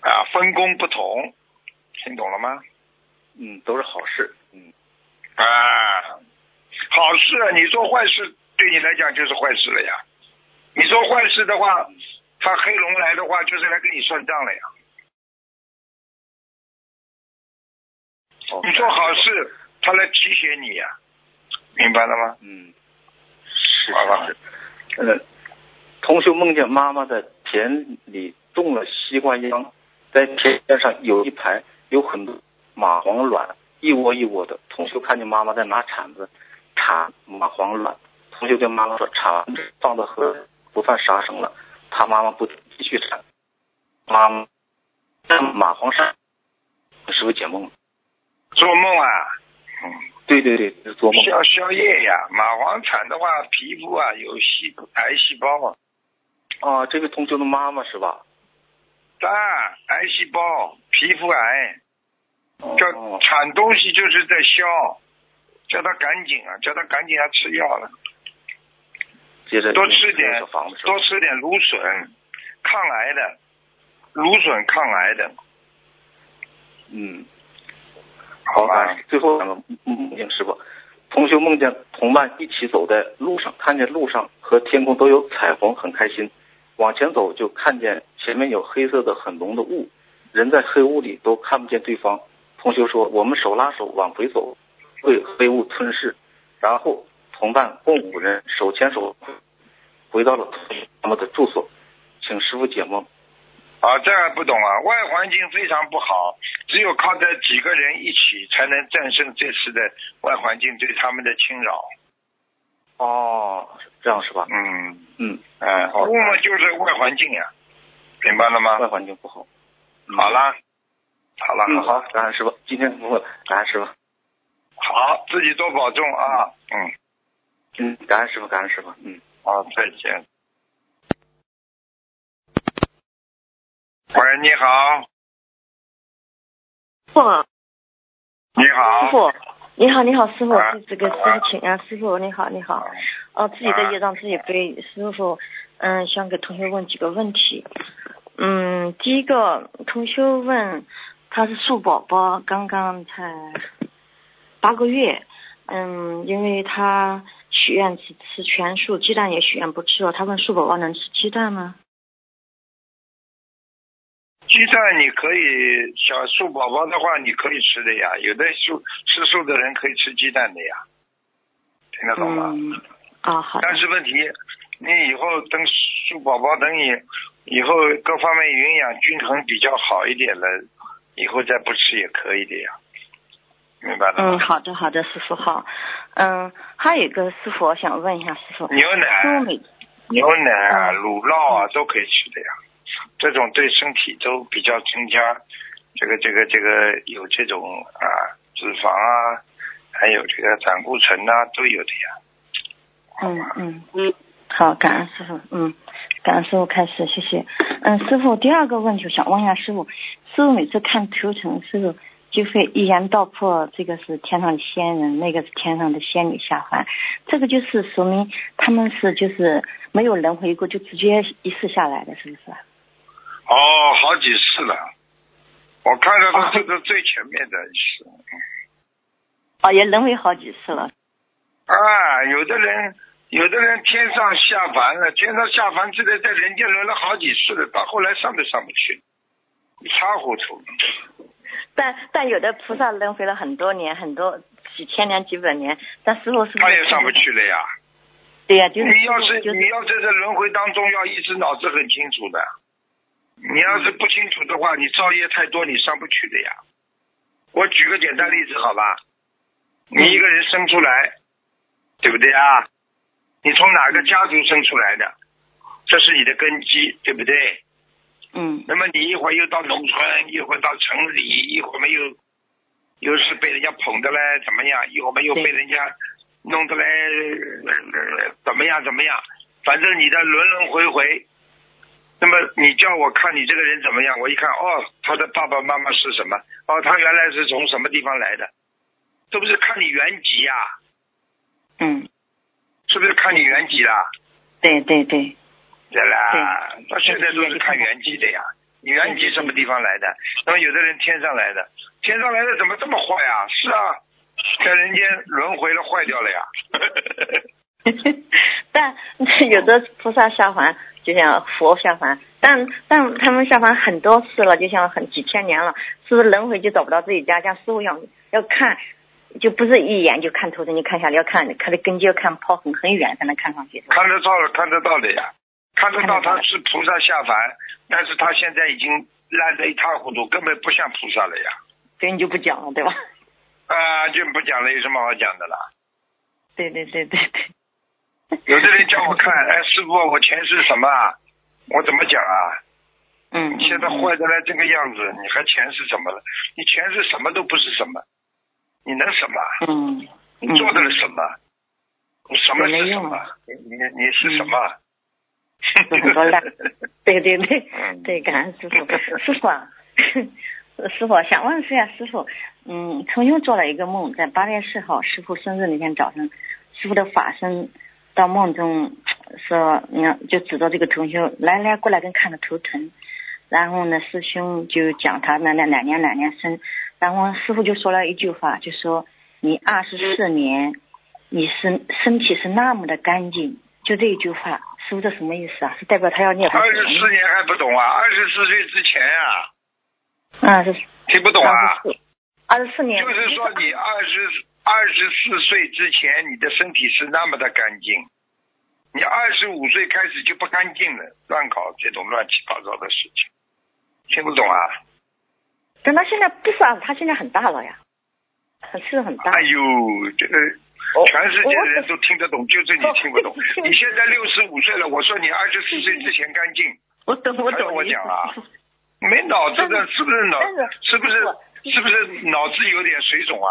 Speaker 2: 啊，分工不同，听懂了吗？
Speaker 4: 嗯，都是好事。嗯，
Speaker 2: 啊，好事，你做坏事对你来讲就是坏事了呀。你做坏事的话，他黑龙来的话，就是来跟你算账了呀。
Speaker 4: 哦
Speaker 2: 你做好事，他来提携你呀，明白了吗？
Speaker 4: 嗯，是
Speaker 2: 好吧
Speaker 4: 是是。呃，同学梦见妈妈的田里种了西瓜秧，在田边上有一排有很多蚂蟥卵，一窝一窝的。同学看见妈妈在拿铲子铲蚂蟥卵，同学跟妈妈说：“铲子放到河里不犯杀生了。”他妈妈不继续铲，妈妈在蚂蟥上是不是解梦了？
Speaker 2: 做梦啊，嗯，
Speaker 4: 对对对，是做梦。
Speaker 2: 消消夜呀。蚂蟥产的话，皮肤啊有细癌细胞啊，
Speaker 4: 啊，这个同学的妈妈是吧？
Speaker 2: 大癌细胞、皮肤癌，叫
Speaker 4: 哦
Speaker 2: 产东西就是在消，叫他赶紧啊，叫他赶紧要吃药了。
Speaker 4: 接着
Speaker 2: 多吃点多吃点芦笋，抗癌的，芦笋抗癌的，
Speaker 4: 嗯，好，
Speaker 2: 吧
Speaker 4: 最后两个梦境师傅，同学梦见同伴一起走在路上，看见路上和天空都有彩虹，很开心。往前走就看见前面有黑色的很浓的雾，人在黑雾里都看不见对方。同修说：“我们手拉手往回走，被黑雾吞噬。”然后同伴共五人手牵手回到了他们的住所，请师傅解梦。
Speaker 2: 啊，这还不懂啊！外环境非常不好，只有靠这几个人一起，才能战胜这次的外环境对他们的侵扰。
Speaker 4: 哦，这样是吧？
Speaker 2: 嗯，
Speaker 4: 嗯，
Speaker 2: 哎，
Speaker 4: 好。
Speaker 2: 雾嘛就是外环境呀，明白了吗？
Speaker 4: 外环境不好。嗯。
Speaker 2: 好啦，好啦，
Speaker 4: 嗯，好，，感恩师傅，今天不问，感恩师傅，
Speaker 2: 好，自己多保重啊！嗯，
Speaker 4: 嗯，感恩师傅，感恩师傅，嗯，
Speaker 2: 好，再见。喂，你好，
Speaker 5: 傅，
Speaker 2: 你好，
Speaker 5: 师傅，你好，你好，师傅这个师
Speaker 2: 啊
Speaker 5: 傅请啊，师傅你好，你好，哦，自己的业障自己背，师傅，嗯，想给同学问几个问题，嗯，第一个同学问，他是树宝宝，刚刚才八个月，嗯，因为他许愿只吃全素，鸡蛋也许愿不吃了，他问树宝宝能吃鸡蛋吗？
Speaker 2: 鸡蛋你可以，小树宝宝的话你可以吃的呀，有的素吃素的人可以吃鸡蛋的呀，听得懂吗？
Speaker 5: 嗯，啊，好，
Speaker 2: 但是问题，你以后等树宝宝等你以后各方面营养均衡比较好一点了，以后再不吃也可以的呀，明白了？
Speaker 5: 嗯，好的，好的，师傅好。嗯，还有一个师傅，我想问一下师傅，
Speaker 2: 牛奶、牛奶啊、
Speaker 5: 嗯
Speaker 2: 乳酪啊都可以吃的呀，这种对身体都比较增加这个这个这个有这种啊脂肪啊，还有这个胆固醇呐、都有的呀。
Speaker 5: 嗯嗯嗯，好，感恩师傅，嗯，感恩师傅开始，谢谢。嗯，师傅，第二个问题想问一下师傅，师傅每次看图腾，师傅就会一言道破，这个是天上的仙人，那个是天上的仙女下凡，这个就是说明他们是就是没有轮回过，就直接一世下来的，是不是？
Speaker 2: 哦，好几次了，我看到他这个最前面的是。
Speaker 5: 哦，也轮回好几次了。
Speaker 2: 啊，有的人，有的人天上下凡了，天上下凡之类在人间轮了好几次了，到后来上都上不去，一塌糊涂。
Speaker 5: 但但有的菩萨轮回了很多年，很多几千年、几百年，但师傅是是
Speaker 2: 他也上不去了呀。
Speaker 5: 对呀、就是
Speaker 2: 你要是
Speaker 5: 就是
Speaker 2: 你要在这轮回当中要一直脑子很清楚的，你要是不清楚的话，你造业太多，你上不去的呀。我举个简单例子好吧，你一个人生出来，对不对啊？你从哪个家族生出来的？这是你的根基，对不对？
Speaker 5: 嗯
Speaker 2: 那么你一会儿又到农村，一会儿到城里，一会儿没有，又是被人家捧的嘞，怎么样？一会儿没有被人家弄得来、呃怎么样怎么样，反正你的轮轮回回。那么你叫我看你这个人怎么样？我一看，哦，他的爸爸妈妈是什么？哦，他原来是从什么地方来的？这不是看你原籍呀、
Speaker 3: 嗯，
Speaker 2: 是不是看你原籍啦？
Speaker 3: 对对对，
Speaker 2: 对啦，到现在都是看原籍的呀。你原籍什么地方来的？那么有的人天上来的，天上来的怎么这么坏啊？是啊，在人间轮回了，坏掉了呀。
Speaker 5: 但有的菩萨下凡，就像佛下凡，但但他们下凡很多次了，就像很几千年了，是不是轮回就找不到自己家？像师傅一样，要看，就不是一眼就看头的，你看下来要看，看的根基要看抛很很远才能看上去。
Speaker 2: 看得到了，看得到的呀，看得到他是菩萨下凡，但是他现在已经烂得一塌糊涂，根本不像菩萨了呀。
Speaker 5: 所以你就不讲了，对吧？
Speaker 2: 啊，就不讲了，有什么好讲的啦？
Speaker 5: 对对对对对。
Speaker 2: 有的人叫我看，哎，师傅，我前世什么啊？我怎么讲啊？
Speaker 5: 嗯，
Speaker 2: 你现在坏的来这个样子，你还前世什么了？你前世什么都不是什么，你能什么？
Speaker 5: 嗯，
Speaker 2: 你做的了什么？你什么
Speaker 5: 没
Speaker 2: 是什么
Speaker 5: 用啊？
Speaker 2: 你你你是什么？
Speaker 5: 有很多烂，对对对
Speaker 2: 嗯
Speaker 5: 对，感恩师傅。师傅啊，师傅想问一下师傅，嗯，曾经做了一个梦，在八月四号师傅生日那天早上，师傅的法身到梦中说，你看就指着这个同学来来过来跟看着头疼，然后呢师兄就讲他那那哪年哪年生，然后师傅就说了一句话，就说你二十四年，你身身体是那么的干净，就这一句话，师傅这什么意思啊？是代表他要念很
Speaker 2: 二十四年还不懂啊？二十四岁之前啊，
Speaker 5: 啊，是
Speaker 2: 听不懂啊？
Speaker 5: 二十四年，
Speaker 2: 就是说你二十二十四岁之前，你的身体是那么的干净，你二十五岁开始就不干净了，乱搞这种乱七八糟的事情，听不懂啊？
Speaker 5: 但他现在不是啊，他现在很大了呀，很是很大。
Speaker 2: 哎呦，这个全世界
Speaker 5: 的
Speaker 2: 人都听得懂，就是你听不懂。你现在六十五岁了，我说你二十四岁之前干净，
Speaker 5: 我懂，我懂。
Speaker 2: 我讲啊？没脑子的，是不是脑？
Speaker 5: 是
Speaker 2: 不是？是不是脑子有点水肿啊？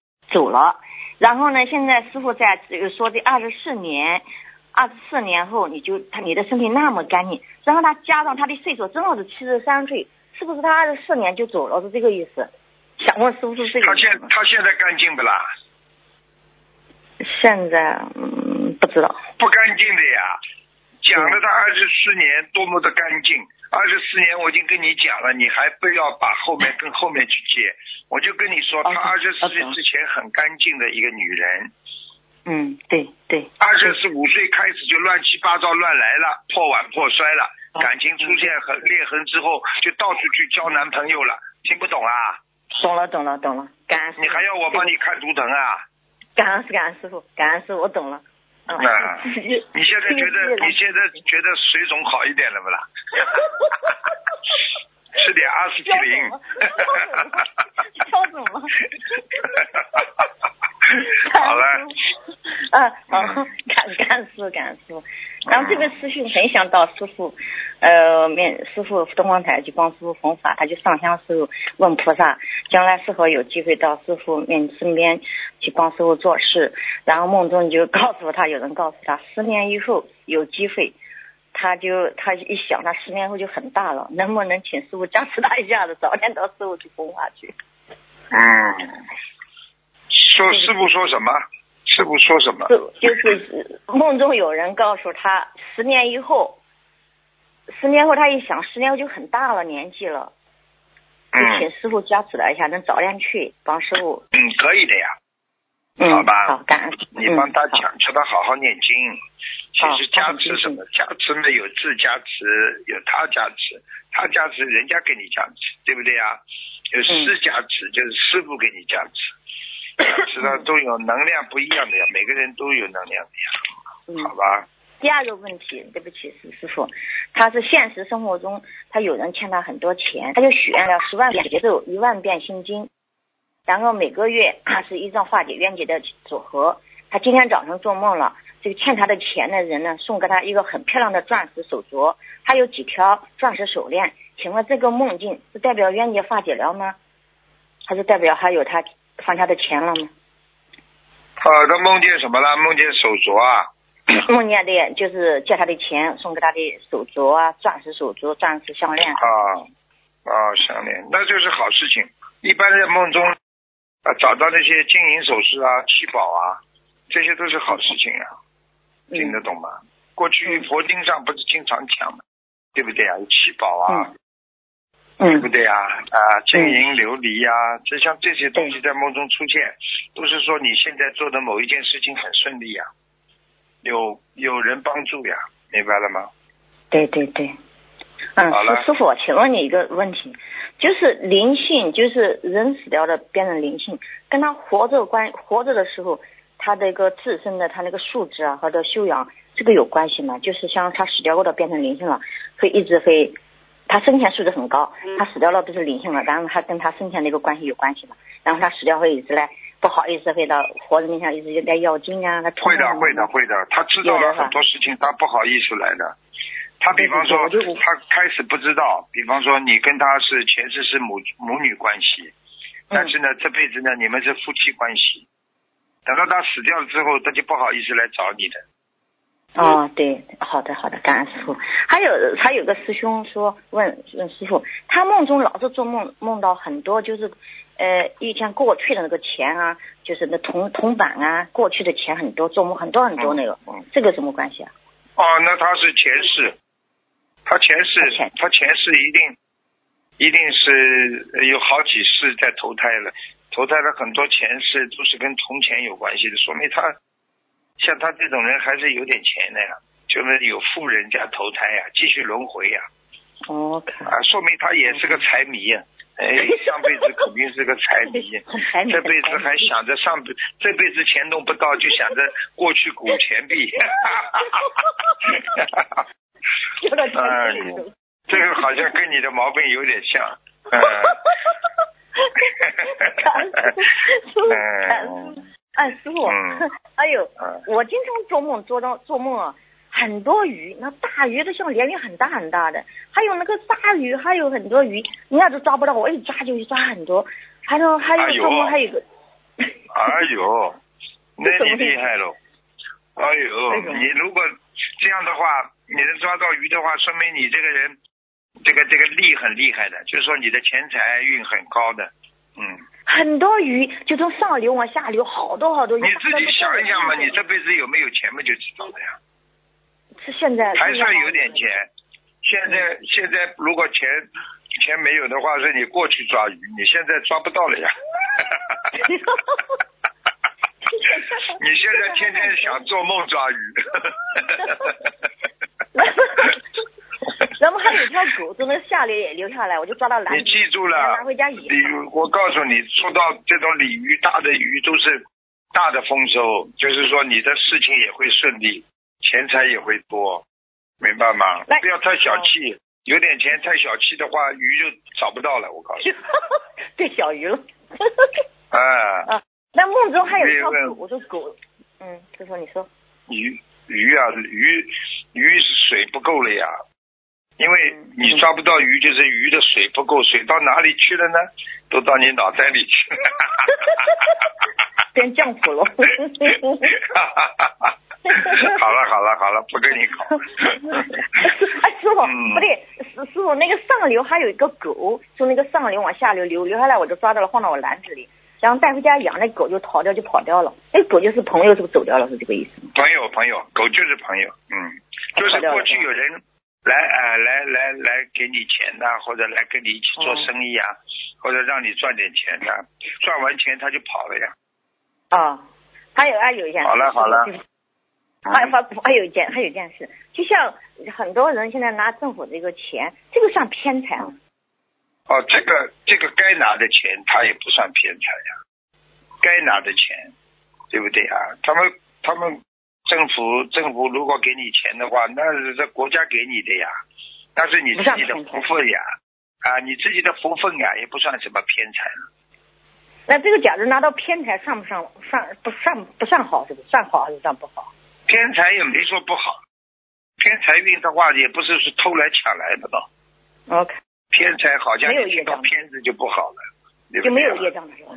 Speaker 5: 走了。然后呢，现在师傅在这个说这二十四年，二十四年后你就他你的身体那么干净，然后他加上他的岁数正好是七十三岁，是不是他二十四年就走了？是这个意思？想问师傅是这个
Speaker 2: 他现
Speaker 5: 意思吗？
Speaker 2: 他现在干净不啦？
Speaker 5: 现在嗯不知道。
Speaker 2: 不干净的呀。讲了他二十四年多么的干净，二十四年我已经跟你讲了，你还不要把后面 跟后面去接。我就跟你说，
Speaker 5: 哦
Speaker 2: 她二十四岁
Speaker 5: 哦
Speaker 2: 之前很干净的一个女人，
Speaker 5: 嗯，对对。
Speaker 2: 二十五岁开始就乱七八糟乱来了，破碗破摔了，
Speaker 5: 哦
Speaker 2: 感情出现痕裂痕之后，就到处去交男朋友了，听不懂啊？
Speaker 5: 懂了懂了懂了，感恩师傅。
Speaker 2: 你还要我帮你看图腾啊？
Speaker 5: 感恩师感恩师傅，感恩师傅，我懂了。嗯，
Speaker 2: 你现在觉得你现在觉得水肿好一点了不啦？吃点阿司匹林。
Speaker 5: 消肿了。
Speaker 2: 好了，
Speaker 5: 嗯，好，感感恩师傅，感恩师傅。然后这个师兄很想到师傅，呃，面师傅东方台去帮师傅弘法，他就上香时候问菩萨，将来是否有机会到师傅面身边去帮师傅做事。然后梦中就告诉他，有人告诉他，十年以后有机会。他就他一想，他十年后就很大了，能不能请师傅加持他一下子，早点到师傅去弘化去？
Speaker 2: 嗯，说师傅说什么？师傅说什么？
Speaker 5: 就就是梦中有人告诉他，十年以后，十年后他一想，十年后就很大了年纪了，就请
Speaker 2: 嗯
Speaker 5: 师傅加持他一下，能早点去帮师傅。
Speaker 2: 嗯，可以的呀。
Speaker 5: 嗯，
Speaker 2: 好吧
Speaker 5: 好，感恩。
Speaker 2: 你帮他讲，叫他好好念经。其实加持什么？加持呢？有自加持，有他加持，他加持人家给你加持，对不对啊？有师加持，就是师傅给你加持。知道都有能量不一样的呀，每个人都有能量的呀，好
Speaker 5: 嗯。
Speaker 2: 吧？
Speaker 5: 第二个问题，对不起，师师傅，他是现实生活中，他有人欠他很多钱，他就许愿了十万遍节奏，一万遍心经，然后每个月 他是依照化解冤结的组合。他今天早上做梦了，这个欠他的钱的人呢，送给他一个很漂亮的钻石手镯，还有几条钻石手链。请问这个梦境是代表冤结化解了吗？还是代表还有他放他的钱了吗？
Speaker 2: 啊，他梦见什么了？梦见手镯啊？
Speaker 5: 梦见的就是借他的钱，送给他的手镯啊，钻石手镯、钻石项链。
Speaker 2: 啊啊，项链，那就是好事情。一般在梦中啊，找到那些金银首饰啊、七宝啊，这些都是好事情啊，听得懂吗？过去
Speaker 5: 嗯
Speaker 2: 佛经上不是经常讲吗，对不对啊？有七宝啊，
Speaker 5: 嗯
Speaker 2: 对不对啊？啊，金银琉璃啊，就像这些东西在梦中出现，都是说你现在做的某一件事情很顺利呀、有有人帮助呀，明白了吗？
Speaker 5: 对对对，嗯，
Speaker 2: 好了
Speaker 5: 师师傅，请问你一个问题，就是灵性，就是人死掉了变成灵性，跟他活着关活着的时候，他的一个自身的他那个素质啊和的修养，这个有关系吗？就是像他死掉过的变成灵性了，会一直会，他生前素质很高，他死掉了不是灵性了，然后他跟他生前的一个关系有关系嘛，然后他死掉会一直来不好意思会到活着面前一直在要经啊，他
Speaker 2: 会的，会的，会的。他知道了很多事情，他不好意思来的。他比方说，他开始不知道，比方说你跟他是前世是母母女关系，但是呢，这辈子呢，你们是夫妻关系。等到他死掉了之后，他就不好意思来找你的。
Speaker 5: 哦，对，好的好的，感恩师傅。还有还有个师兄说问问师傅，他梦中老是做梦，梦到很多就是，呃，以前过去的那个钱啊，就是那铜铜板啊，过去的钱很多，做梦很多很多那个，
Speaker 2: 嗯，
Speaker 5: 这个什么关系啊？
Speaker 2: 哦，那他是前世，他前世
Speaker 5: 他前。
Speaker 2: 世一定一定是呃有好几世在投胎了，投胎了很多前世都是跟铜钱有关系的，说明他像他这种人还是有点钱的呀，就是有富人家投胎呀，继续轮回呀
Speaker 5: ，OK，
Speaker 2: 啊，说明他也是个财迷呀。哎，上辈子肯定是个财迷，
Speaker 5: 财迷
Speaker 2: 这辈子还想着上辈，这辈子钱弄不到，就想着过去古钱币。
Speaker 5: 丢到钱
Speaker 2: 哎
Speaker 5: 里头。
Speaker 2: 这个好像跟你的毛病有点像。嗯。
Speaker 5: 感恩师傅，感恩师傅。哎，师傅
Speaker 2: 嗯，
Speaker 5: 还有
Speaker 2: 嗯，
Speaker 5: 我经常做梦做到做梦啊，很多鱼，那大鱼都像鲢鱼很大很大的，还有那个鲨鱼，还有很多鱼，人家都抓不到，我一抓就抓很多。还有还
Speaker 2: 哎呦
Speaker 5: 有做梦还有个，
Speaker 2: 哎呦，那你厉害了。哎呦你如果这样的话，你能抓到鱼的话，说明你这个人，这个这个力很厉害的，就是说你的钱财运很高的。嗯，
Speaker 5: 很多鱼就从上流往下流，好多好多鱼。
Speaker 2: 你自己想一想嘛，你这辈子有没有钱嘛就知道了呀。
Speaker 5: 是现在
Speaker 2: 还算有点钱。现在现在如果钱钱没有的话，是你过去抓鱼，你现在抓不到了呀。你现在天天想做梦抓鱼。
Speaker 5: 然后还有一条狗从那下流也流下来，我就抓到篮
Speaker 2: 你，记住了
Speaker 5: 拿回家野。
Speaker 2: 鲤鱼，我告诉你，说到这种鲤鱼、大的鱼都是大的丰收，就是说你的事情也会顺利，钱财也会多，明白吗？不要太小气，有点钱太小气的话，鱼就找不到了。我告诉你，
Speaker 5: 变小鱼了。
Speaker 2: 哎，
Speaker 5: 啊，那梦中还有一条狗，我说狗，嗯，师傅你说，
Speaker 2: 鱼鱼啊，鱼鱼是水不够了呀，因为
Speaker 5: 嗯
Speaker 2: 你抓不到鱼，就是鱼的水不够，水到哪里去了呢？都到你脑袋里去了。
Speaker 5: 变浆糊了。
Speaker 2: 好了好了好了，不跟你搞。
Speaker 5: 哎，师傅，
Speaker 2: 嗯
Speaker 5: 不对，师师傅，那个上流还有一个狗，从那个上流往下流流流下来，我就抓到了，放到我篮子里，然后带回家养，那狗就逃掉，就跑掉了。那狗就是朋友，是不是走掉了？是这个意思吗？
Speaker 2: 朋友朋友，狗就是朋友，嗯，就是过去有人来啊、来来来给你钱呐、或者来跟你一起做生意啊，或者让你赚点钱呐、赚完钱他就跑了呀。
Speaker 5: 啊，还有还有一件事，
Speaker 2: 好了好了
Speaker 5: 就是还还还有一件还有一件事，就像很多人现在拿政府这个钱，这个算偏财吗？
Speaker 2: 哦，这个这个该拿的钱他也不算偏财呀。该拿的钱，对不对啊？他们他们政府政府如果给你钱的话，那是这国家给你的呀，那是你自己的福分呀，啊，你自己的福分呀，也不算什么偏财了。
Speaker 5: 那这个假如拿到偏财，算不算算不算不算好？是不是算好还是算不好？
Speaker 2: 偏财也没说不好，偏财运的话也不是是偷来抢来的吧
Speaker 5: ？OK，
Speaker 2: 偏财好像
Speaker 5: 没有
Speaker 2: 一听到
Speaker 5: 业障
Speaker 2: 偏字就不好了，对对
Speaker 5: 就没有
Speaker 2: 啊
Speaker 5: 业障了是吧？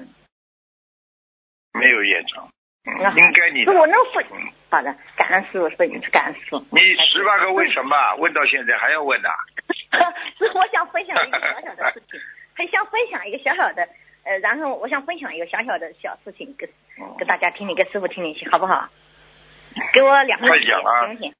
Speaker 2: 没有业障，嗯应该你
Speaker 5: 我能分
Speaker 2: 嗯。
Speaker 5: 好的，感恩师傅，是感恩师傅。
Speaker 2: 你十八个为什么问到现在还要问呐、
Speaker 5: 是我想分享一个小小的事情，很想分享一个小小的，呃，然后我想分享一个小小的小事情，跟
Speaker 2: 嗯
Speaker 5: 跟大家听听，跟师傅听听去，好不好？给我两分钟
Speaker 2: 快讲啊。
Speaker 5: 行不行？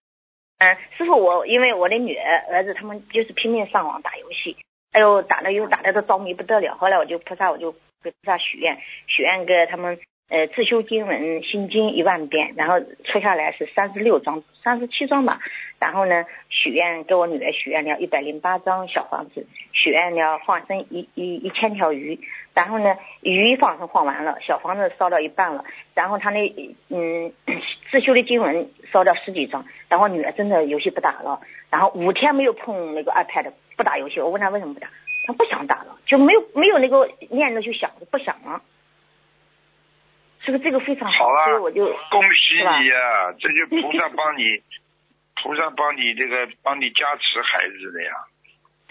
Speaker 5: 嗯，师傅，我因为我的女儿、儿子他们就是拼命上网打游戏，哎呦，打的又打的都着迷不得了。后来我就菩萨，我就给菩萨许愿，许愿给他们呃自修经文心经一万遍，然后出下来是三十六张、三十七张吧。然后呢，许愿给我女儿许愿了一百零八张小房子，许愿了放生一一一千条鱼。然后呢，鱼放生放完了，小房子烧到一半了，然后他那嗯 自修的经文烧掉十几张，然后女儿真的游戏不打了，然后五天没有碰那个 iPad，不打游戏。我问他为什么不打，他不想打了，就没有没有那个念头去想，不想了。是不是这个非常
Speaker 2: 好啊
Speaker 5: 所以我就
Speaker 2: 恭喜你呀、这就菩萨帮你，菩萨帮你这个帮你加持孩子的呀。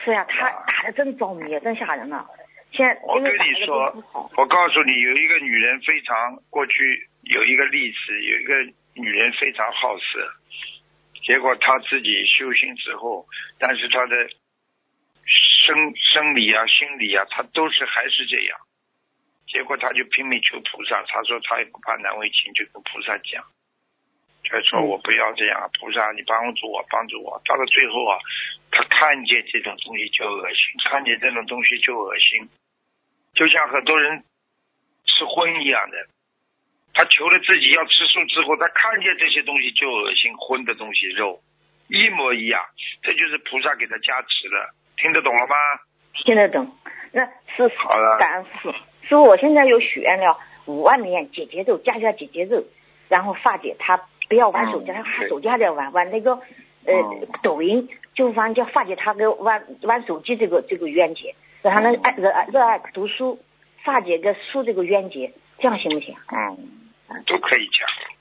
Speaker 5: 是呀、他打的真着迷，真吓人了。现在
Speaker 2: 我跟你说，，我告诉你，有一个女人非常过去有一个例子，有一个女人非常好色，结果她自己修行之后，但是她的生生理啊、心理啊，她都是还是这样。结果他就拼命求菩萨，他说他也不怕难为情，就跟菩萨讲，就说我不要这样，菩萨你帮助我，帮助我。到了最后啊，他看见这种东西就恶心，看见这种东西就恶心。就像很多人吃荤一样的，他求了自己要吃素之后，他看见这些东西就恶心，荤的东西肉一模一样，这就是菩萨给他加持了，听得懂了吗？
Speaker 5: 听得懂。那是
Speaker 2: 好了
Speaker 5: 感恩师傅，师傅，我现在有许愿了五万遍姐姐咒，加加姐姐咒，然后发姐他不要玩手机，
Speaker 2: 嗯
Speaker 5: 她她手机还在玩玩那个呃、
Speaker 2: 嗯
Speaker 5: 抖音，就反正叫发姐她给玩玩手机这个这个冤结，让她能爱热爱热爱读书，发姐个书这个冤结，这样行不行？
Speaker 2: 嗯，都可以讲。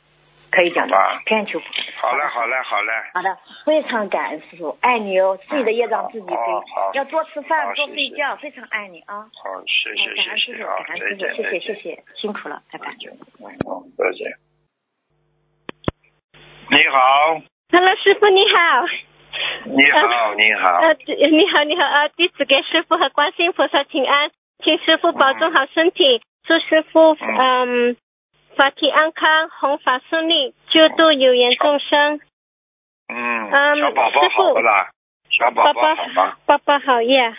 Speaker 5: 可以讲的
Speaker 2: 好吧，
Speaker 5: 偏求
Speaker 2: 好嘞，好嘞，好嘞。
Speaker 5: 好的，非常感恩师傅，爱你哦，自己的业障自己背要多吃饭
Speaker 2: 好，谢谢
Speaker 5: 多睡觉，非常爱你啊。
Speaker 2: 好，谢谢，
Speaker 5: 感恩师傅，
Speaker 2: 谢谢啊，
Speaker 5: 感恩师傅，
Speaker 2: 再见，
Speaker 5: 谢谢
Speaker 2: 再见
Speaker 5: 谢谢，辛苦了，拜拜。
Speaker 2: 再见。你好
Speaker 6: ，Hello，师傅你好。
Speaker 2: 你好，你好。
Speaker 6: 呃，你好，你好，呃，弟子给师傅和观世音菩萨请安，请师傅保重好身体，祝师傅嗯法体安康，弘法顺利，救度有缘众生。
Speaker 2: 嗯，
Speaker 6: 嗯
Speaker 2: 小宝宝好不啦？小宝宝好吗？
Speaker 6: 宝宝好呀，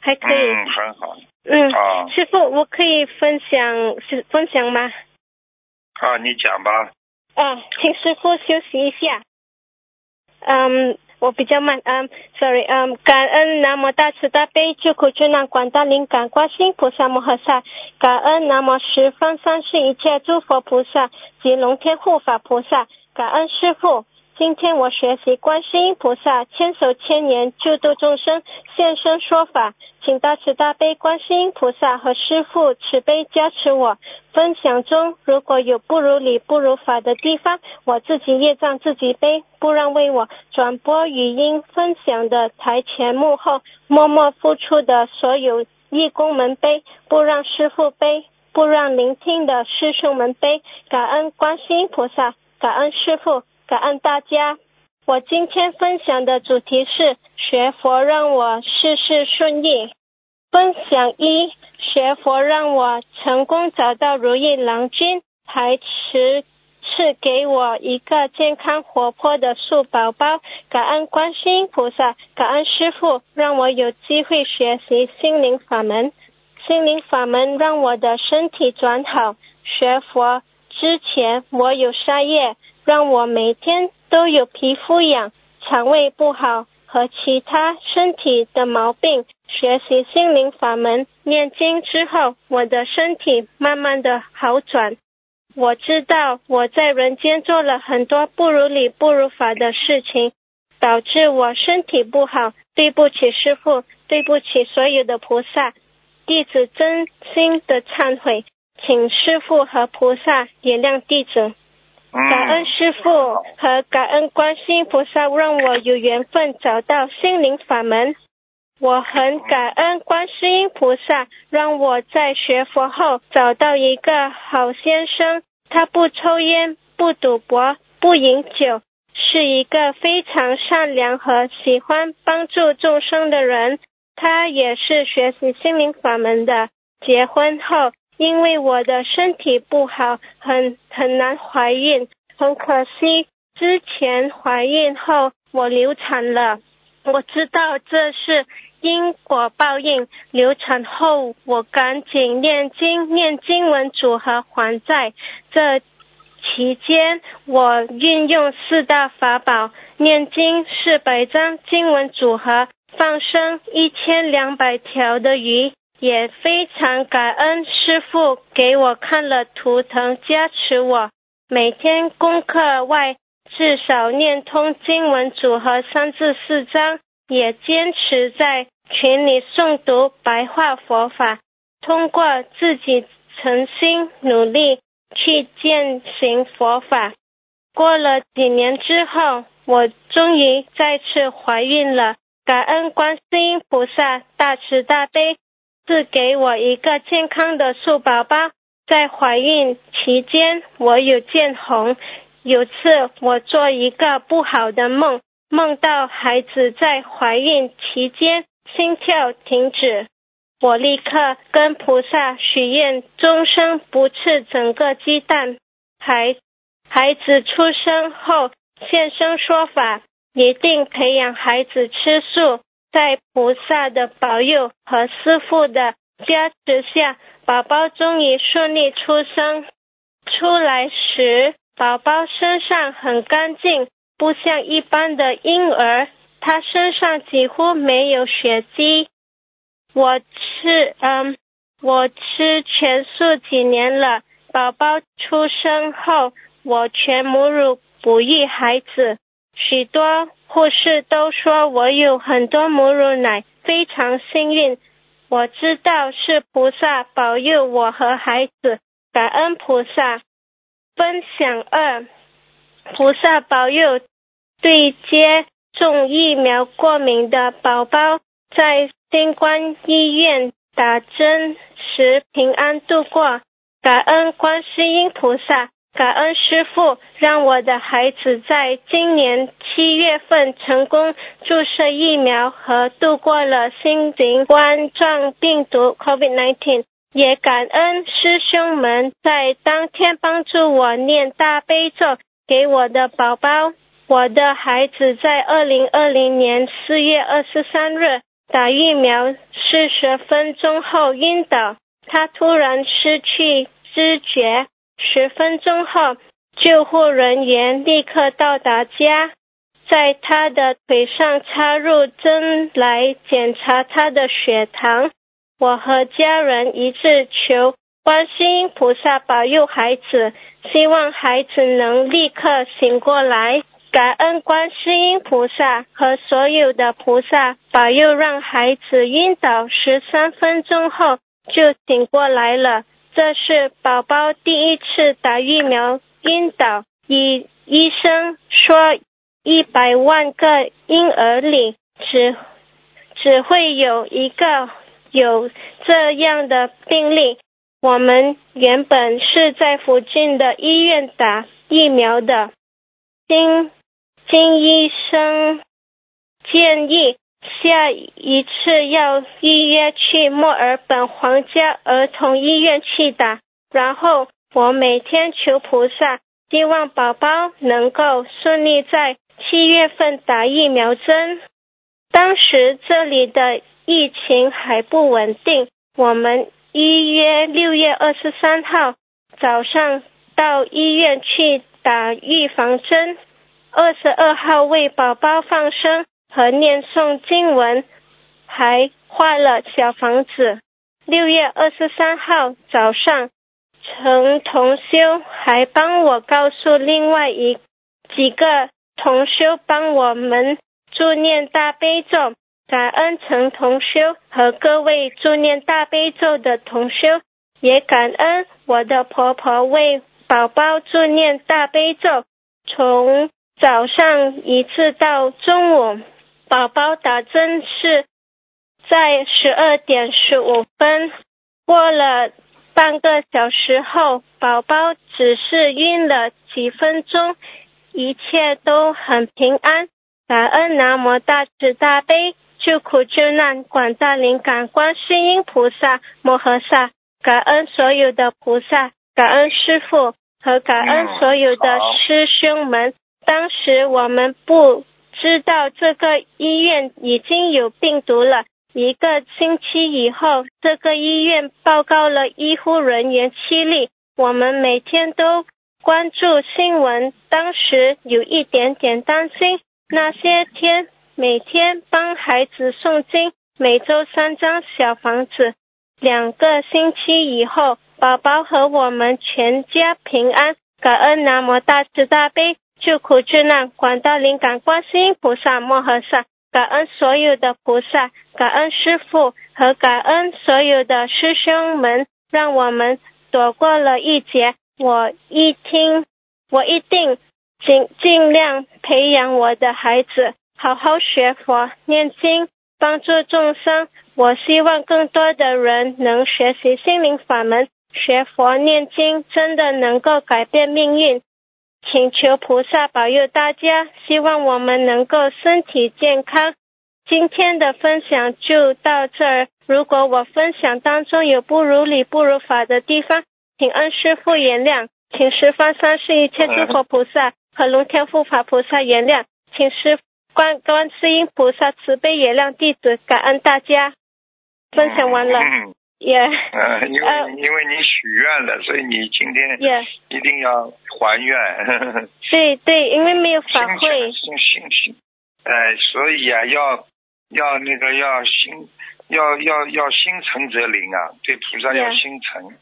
Speaker 6: 还可以。
Speaker 2: 嗯，很好。
Speaker 6: 嗯，
Speaker 2: 啊
Speaker 6: 师傅，我可以分享是分享吗？
Speaker 2: 啊，你讲吧。
Speaker 6: 嗯，请师傅休息一下。嗯，我比较慢。嗯，sorry。嗯，感恩南无大慈大悲救苦救难广大灵感观世音菩萨摩诃萨，感恩南无十方三世一切诸佛菩萨及龙天护法菩萨，感恩师父。今天我学习观世音菩萨千手千眼救度众生现身说法，请大慈大悲观世音菩萨和师父慈悲加持我。分享中如果有不如理不如法的地方，我自己业障自己背，不让为我转播语音分享的台前幕后默默付出的所有义工们背，不让师父背，不让聆听的师兄们背。感恩观世音菩萨，感恩师父，感恩大家。我今天分享的主题是学佛让我事事顺意。分享一，学佛让我成功找到如意郎君，还持赐给我一个健康活泼的树宝宝。感恩观世音菩萨，感恩师父，让我有机会学习心灵法门。心灵法门让我的身体转好。学佛之前，我有沙业，让我每天都有皮肤痒、肠胃不好和其他身体的毛病。学习心灵法门、念经之后，我的身体慢慢的好转。我知道我在人间做了很多不如理、不如法的事情，导致我身体不好。对不起，师父，对不起所有的菩萨，弟子真心的忏悔，请师父和菩萨原谅弟子。感恩师父和感恩观世音菩萨，让我有缘分找到心灵法门。我很感恩观世音菩萨，让我在学佛后找到一个好先生。他不抽烟，不赌博，不饮酒，是一个非常善良和喜欢帮助众生的人。他也是学习心灵法门的。结婚后，因为我的身体不好，很很难怀孕，很可惜，之前怀孕后我流产了。我知道这是因果报应。流产后，我赶紧念经，念经文组合还债。这期间，我运用四大法宝，念经四百张经文组合，放生一千两百条的鱼。也非常感恩师父给我看了图腾，加持我。每天功课外。至少念通经文组合三至四章，也坚持在群里诵读白话佛法，通过自己诚心努力去践行佛法。过了几年之后，我终于再次怀孕了。感恩观世音菩萨大慈大悲，赐给我一个健康的树宝宝。在怀孕期间，我有见红。有次我做一个不好的梦，梦到孩子在怀孕期间心跳停止，我立刻跟菩萨许愿，终生不吃整个鸡蛋。孩孩子出生后现身说法，一定培养孩子吃素。在菩萨的保佑和师傅的加持下，宝宝终于顺利出生。出来时。宝宝身上很干净，不像一般的婴儿，他身上几乎没有血迹。我吃，嗯，我吃全素几年了。宝宝出生后，我全母乳哺育孩子。许多护士都说我有很多母乳奶，非常幸运。我知道是菩萨保佑我和孩子，感恩菩萨。分享二，菩萨保佑对接种疫苗过敏的宝宝在新冠医院打针时平安度过。感恩观世音菩萨，感恩师父，让我的孩子在今年七月份成功注射疫苗和度过了新型冠状病毒 COVID-19。也感恩师兄们在当天帮助我念大悲咒给我的宝宝。我的孩子在二零二零年四月二十三日打疫苗四十分钟后晕倒，他突然失去知觉。十分钟后，救护人员立刻到达家，在他的腿上插入针来检查他的血糖。我和家人一致求观世音菩萨保佑孩子，希望孩子能立刻醒过来。感恩观世音菩萨和所有的菩萨保佑，让孩子晕倒十三分钟后就醒过来了。这是宝宝第一次打疫苗晕倒。医医生说，一百万个婴儿里只只会有一个。有这样的病例，我们原本是在附近的医院打疫苗的。经经医生建议下一次要预约去墨尔本皇家儿童医院去打。然后我每天求菩萨，希望宝宝能够顺利在七月份打疫苗针。当时这里的。疫情还不稳定，我们预约六月二十三号早上到医院去打预防针，二十二号为宝宝放生和念诵经文，还画了小房子。六月二十三号早上，陈同修还帮我告诉另外一几个同修帮我们助念大悲咒，感恩陈同修和各位助念大悲咒的同修，也感恩我的婆婆为宝宝助念大悲咒，从早上一次到中午，宝宝打针是在十二点十五分。过了半个小时后，宝宝只是晕了几分钟，一切都很平安。感恩南无大慈大悲救苦救难广大灵感观世音菩萨摩诃萨，感恩所有的菩萨，感恩师父和感恩所有的师兄们。当时我们不知道这个医院已经有病毒了。一个星期以后，这个医院报告了医护人员七例。我们每天都关注新闻，当时有一点点担心。那些天，每天帮孩子诵经，每周三张小房子。两个星期以后，宝宝和我们全家平安。感恩南无大慈大悲救苦救难广大灵感观世音菩萨摩诃萨。感恩所有的菩萨，感恩师父和感恩所有的师兄们，让我们躲过了一劫。我一听，我一定尽尽量培养我的孩子，好好学佛念经，帮助众生。我希望更多的人能学习心灵法门，学佛念经，真的能够改变命运。请求菩萨保佑大家，希望我们能够身体健康。今天的分享就到这儿。如果我分享当中有不如理、不如法的地方，请恩师父原谅，请十方三世一切诸佛菩萨和龙天护法菩萨原谅，请师观观世音菩萨慈悲原谅弟子，感恩大家。分享完了。也，
Speaker 2: 嗯，因为因为你许愿了，所以你今天
Speaker 6: 也
Speaker 2: 一定要还愿。
Speaker 6: 对对，因为没有反馈。
Speaker 2: 心心心，哎，所以啊，要要那个要心要要要心诚则灵啊，对菩萨要心诚。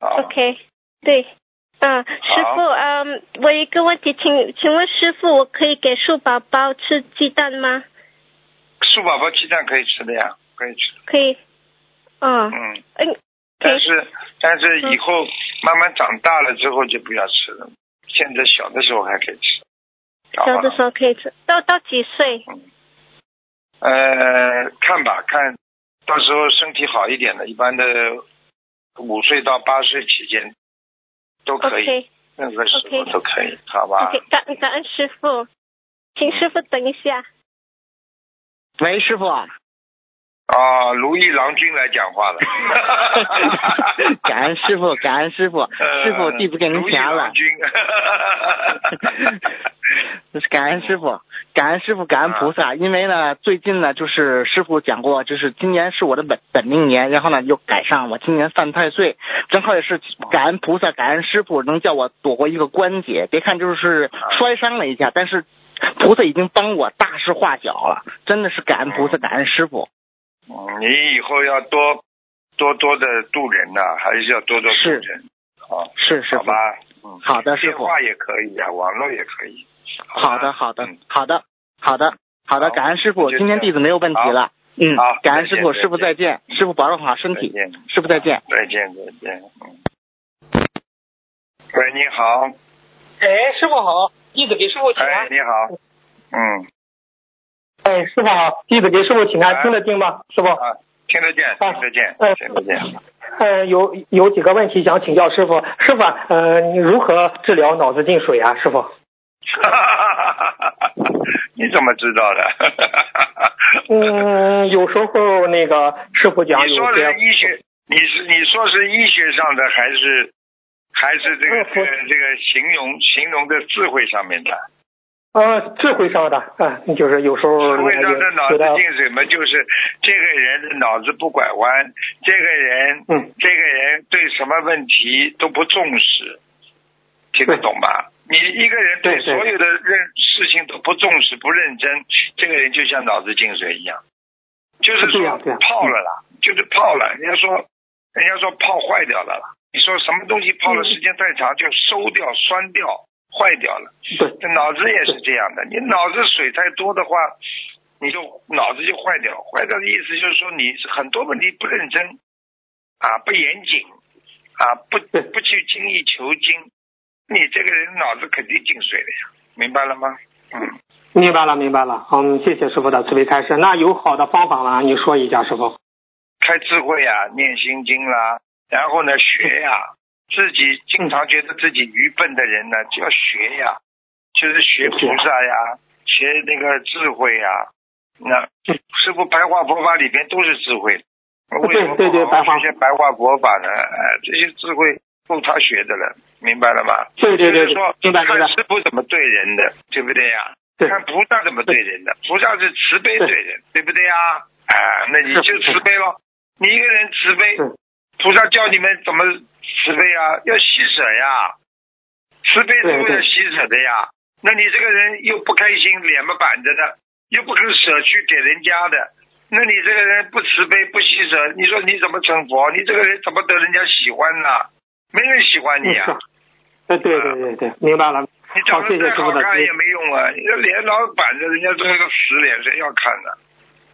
Speaker 6: OK，对，嗯，师傅，嗯，我一个问题，请请问师傅，我可以给树宝宝吃鸡蛋吗？
Speaker 2: 树宝宝鸡蛋可以吃的呀，可以吃。
Speaker 6: 可以。
Speaker 2: 嗯嗯，但是但是以后慢慢长大了之后就不要吃了，现在小的时候还可以吃。
Speaker 6: 小的时候可以吃，到到几岁？
Speaker 2: 呃，看吧，看到时候身体好一点的，一般的五岁到八岁期间都可以，任何时候都可以，好吧？
Speaker 6: 感感恩师傅，请师傅等一下。
Speaker 7: 喂，师傅。
Speaker 2: 啊，如意郎君来讲话了。
Speaker 7: 感恩师傅，感恩师傅，师傅弟子给您钱了。感恩师傅，感恩师傅，感恩菩萨。因为呢，最近呢，就是师傅讲过，就是今年是我的本本命年，然后呢又赶上我今年犯太岁，正好也是感恩菩萨，感恩师傅能叫我躲过一个关节。别看就是摔伤了一下，但是菩萨已经帮我大事化小了，真的是感恩菩萨，感恩师傅。
Speaker 2: 你以后要多多多的渡人呐，还是要多多渡人。啊，
Speaker 7: 是是
Speaker 2: 好吧，
Speaker 7: 嗯，好的，师傅。
Speaker 2: 电话也可以啊，网络也可以。
Speaker 7: 好的，好的，好的，好的，好的，感恩师傅，今天弟子没有问题了。嗯，感恩师傅，师傅再见，师傅保重好身体。师傅再见。
Speaker 2: 再见再见。嗯。喂，你好。
Speaker 8: 哎，师傅好，弟子给师傅请安。
Speaker 2: 哎，你好。嗯。
Speaker 8: 哎，师傅好，弟子给师傅请安，听得见吗？师傅，
Speaker 2: 听得见，听得见，嗯，听得见。
Speaker 8: 呃，有有几个问题想请教师傅，师傅，呃，你如何治疗脑子进水啊？师傅，
Speaker 2: 你怎么知道的？
Speaker 8: 嗯，有时候那个师傅讲，
Speaker 2: 你说的医学，你是你说是医学上的，还是还是这个这个这个形容形容的智慧上面的？
Speaker 8: 呃，智慧上的啊，就是有时候
Speaker 2: 智慧上的脑子进水嘛，就是这个人的脑子不拐弯，这个人，
Speaker 8: 嗯，
Speaker 2: 这个人对什么问题都不重视，听得懂吧？你一个人对所有的认事情都不重视、不认真，这个人就像脑子进水一样，就是说泡了啦，就是泡了。人家说，人家说泡坏掉了啦。你说什么东西泡了时间太长就收掉、酸掉、坏掉了？
Speaker 8: 对，
Speaker 2: 这脑子也是这样的。你脑子水太多的话，你就脑子就坏掉。坏掉的意思就是说你很多问题不认真啊，不严谨啊，不不去精益求精，你这个人脑子肯定进水了呀，明白了吗？嗯。
Speaker 8: 明白了，明白了。嗯，谢谢师傅的慈悲开示。那有好的方法吗？你说一下，师傅。
Speaker 2: 开智慧呀、念心经啦，然后呢学呀，自己经常觉得自己愚笨的人呢，就要学呀，就是学菩萨呀，学那个智慧呀。那师傅白话佛法里边都是智慧，为什么不好好学些白话佛法呢？哎，这些智慧够他学的了，明白了吗？
Speaker 8: 对对对
Speaker 2: 说看师傅怎么对人的，对不对呀？
Speaker 8: 对
Speaker 2: 看菩萨怎么对人的，菩萨是慈悲对人，对不对呀？啊，那你就慈悲咯。你一个人慈悲，菩萨教你们怎么慈悲啊？要施舍呀，慈悲是为
Speaker 8: 对对
Speaker 2: 了施舍的呀。那你这个人又不开心，脸嘛板着的，又不肯舍去给人家的，那你这个人不慈悲不施舍，你说你怎么成佛？你这个人怎么得人家喜欢呢？没人喜欢你啊！
Speaker 8: 是。呃，对对对对，明白了。
Speaker 2: 你长，得再好看也没用啊！你这脸老板着，人家这个死脸，谁要看呢？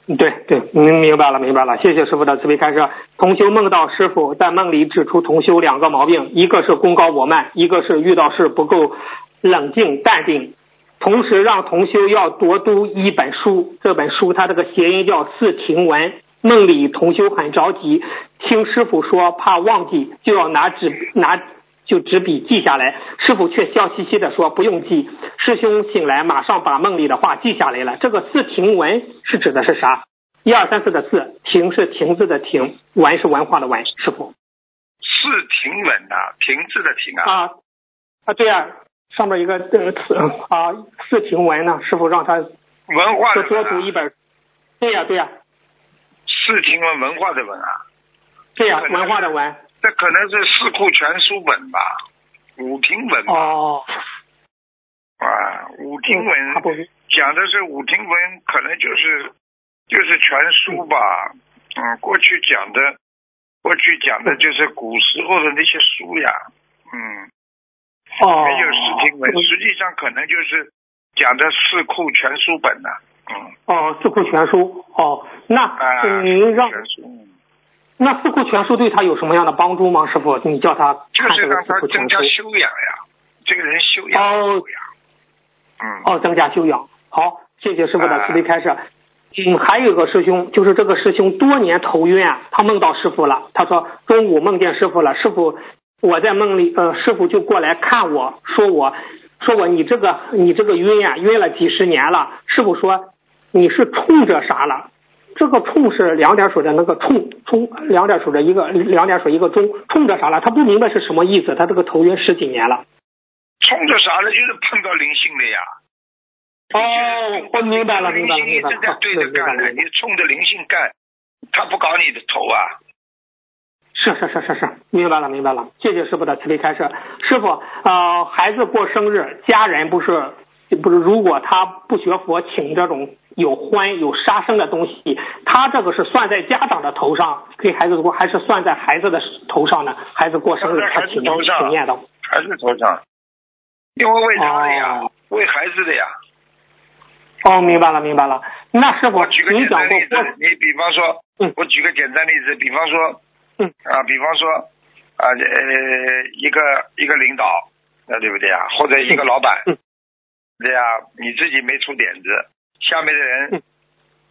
Speaker 8: 对对，明明白了明白了，谢谢师傅的慈悲开示。同修梦到师傅在梦里指出同修两个毛病，一个是功高我慢，一个是遇到事不够冷静淡定。同时让同修要多读一本书，这本书它这个谐音叫四停文。梦里同修很着急，听师傅说怕忘记，就要拿纸拿就执笔记下来。师傅却笑嘻嘻的说不用记。师兄醒来马上把梦里的话记下来了。这个四停文是指的是啥？一二三四的四，停是停字的停，文是文化的文。师傅
Speaker 2: 是停稳的，停滞的停啊。
Speaker 8: 啊啊对呀、上面一个呃四啊四停文呢，师傅让他
Speaker 2: 文化
Speaker 8: 多多读一本。对呀、对呀、
Speaker 2: 是停文文化的文啊，
Speaker 8: 对呀、文化的文。
Speaker 2: 这可能是四库全书本吧，五庭文吧，
Speaker 8: 哦，
Speaker 2: 啊，五庭文
Speaker 8: 他不
Speaker 2: 讲的是五庭文，可能就是就是全书吧，嗯，过去讲的，过去讲的就是古时候的那些书呀，嗯，
Speaker 8: 哦，
Speaker 2: 没有四庭文，实际上可能就是讲的四库全书本呐、嗯，
Speaker 8: 哦，四库全书哦，那
Speaker 2: 啊，
Speaker 8: 嗯您让
Speaker 2: 全书。嗯
Speaker 8: 那四库全书对他有什么样的帮助吗？师傅，你叫他
Speaker 2: 就是让
Speaker 8: 看这个四库全
Speaker 2: 他增加
Speaker 8: 书。
Speaker 2: 修养呀，这个人修养
Speaker 8: 哦
Speaker 2: 修养，嗯，
Speaker 8: 哦，增加修养。好，谢谢师傅的
Speaker 2: 啊
Speaker 8: 慈悲开示。嗯，还有一个师兄，就是这个师兄多年头晕啊，他梦到师傅了。他说中午梦见师傅了，师傅我在梦里，呃，师傅就过来看我，说我说我你这个你这个晕啊，晕了几十年了。师傅说你是冲着啥了？这个冲是两点水的那个冲冲，两点水的一个两点水一个中，冲着啥了？他不明白是什么意思。他这个头晕十几年了。
Speaker 2: 冲着啥了？就是碰到灵性了呀。
Speaker 8: 哦，我明白了，明白了，明白了。
Speaker 2: 灵性一直在对着干的，你冲着灵性干，他不搞你的头啊。
Speaker 8: 是是是是是，明白了明白了，谢谢师傅的慈悲开示。师傅，呃，孩子过生日，家人不是不是，如果他不学佛，请这种有欢有杀生的东西，他这个是算在家长的头上给孩子过，还是算在孩子的头上呢？孩子过生日，他请
Speaker 2: 头上
Speaker 8: 请念的。
Speaker 2: 还是头上，因为为他的呀，
Speaker 8: 哦
Speaker 2: 为孩子的呀。
Speaker 8: 哦，明白了明白了。那师傅
Speaker 2: 我举个
Speaker 8: 您讲过
Speaker 2: 简单例子，你比方说，
Speaker 8: 嗯
Speaker 2: 我举个简单例子，比方说，
Speaker 8: 嗯
Speaker 2: 啊，比方说，啊呃，一个一个领导，那对不对啊？或者一个老板，
Speaker 8: 嗯
Speaker 2: 对呀、你自己没出点子，下面的人
Speaker 8: 嗯。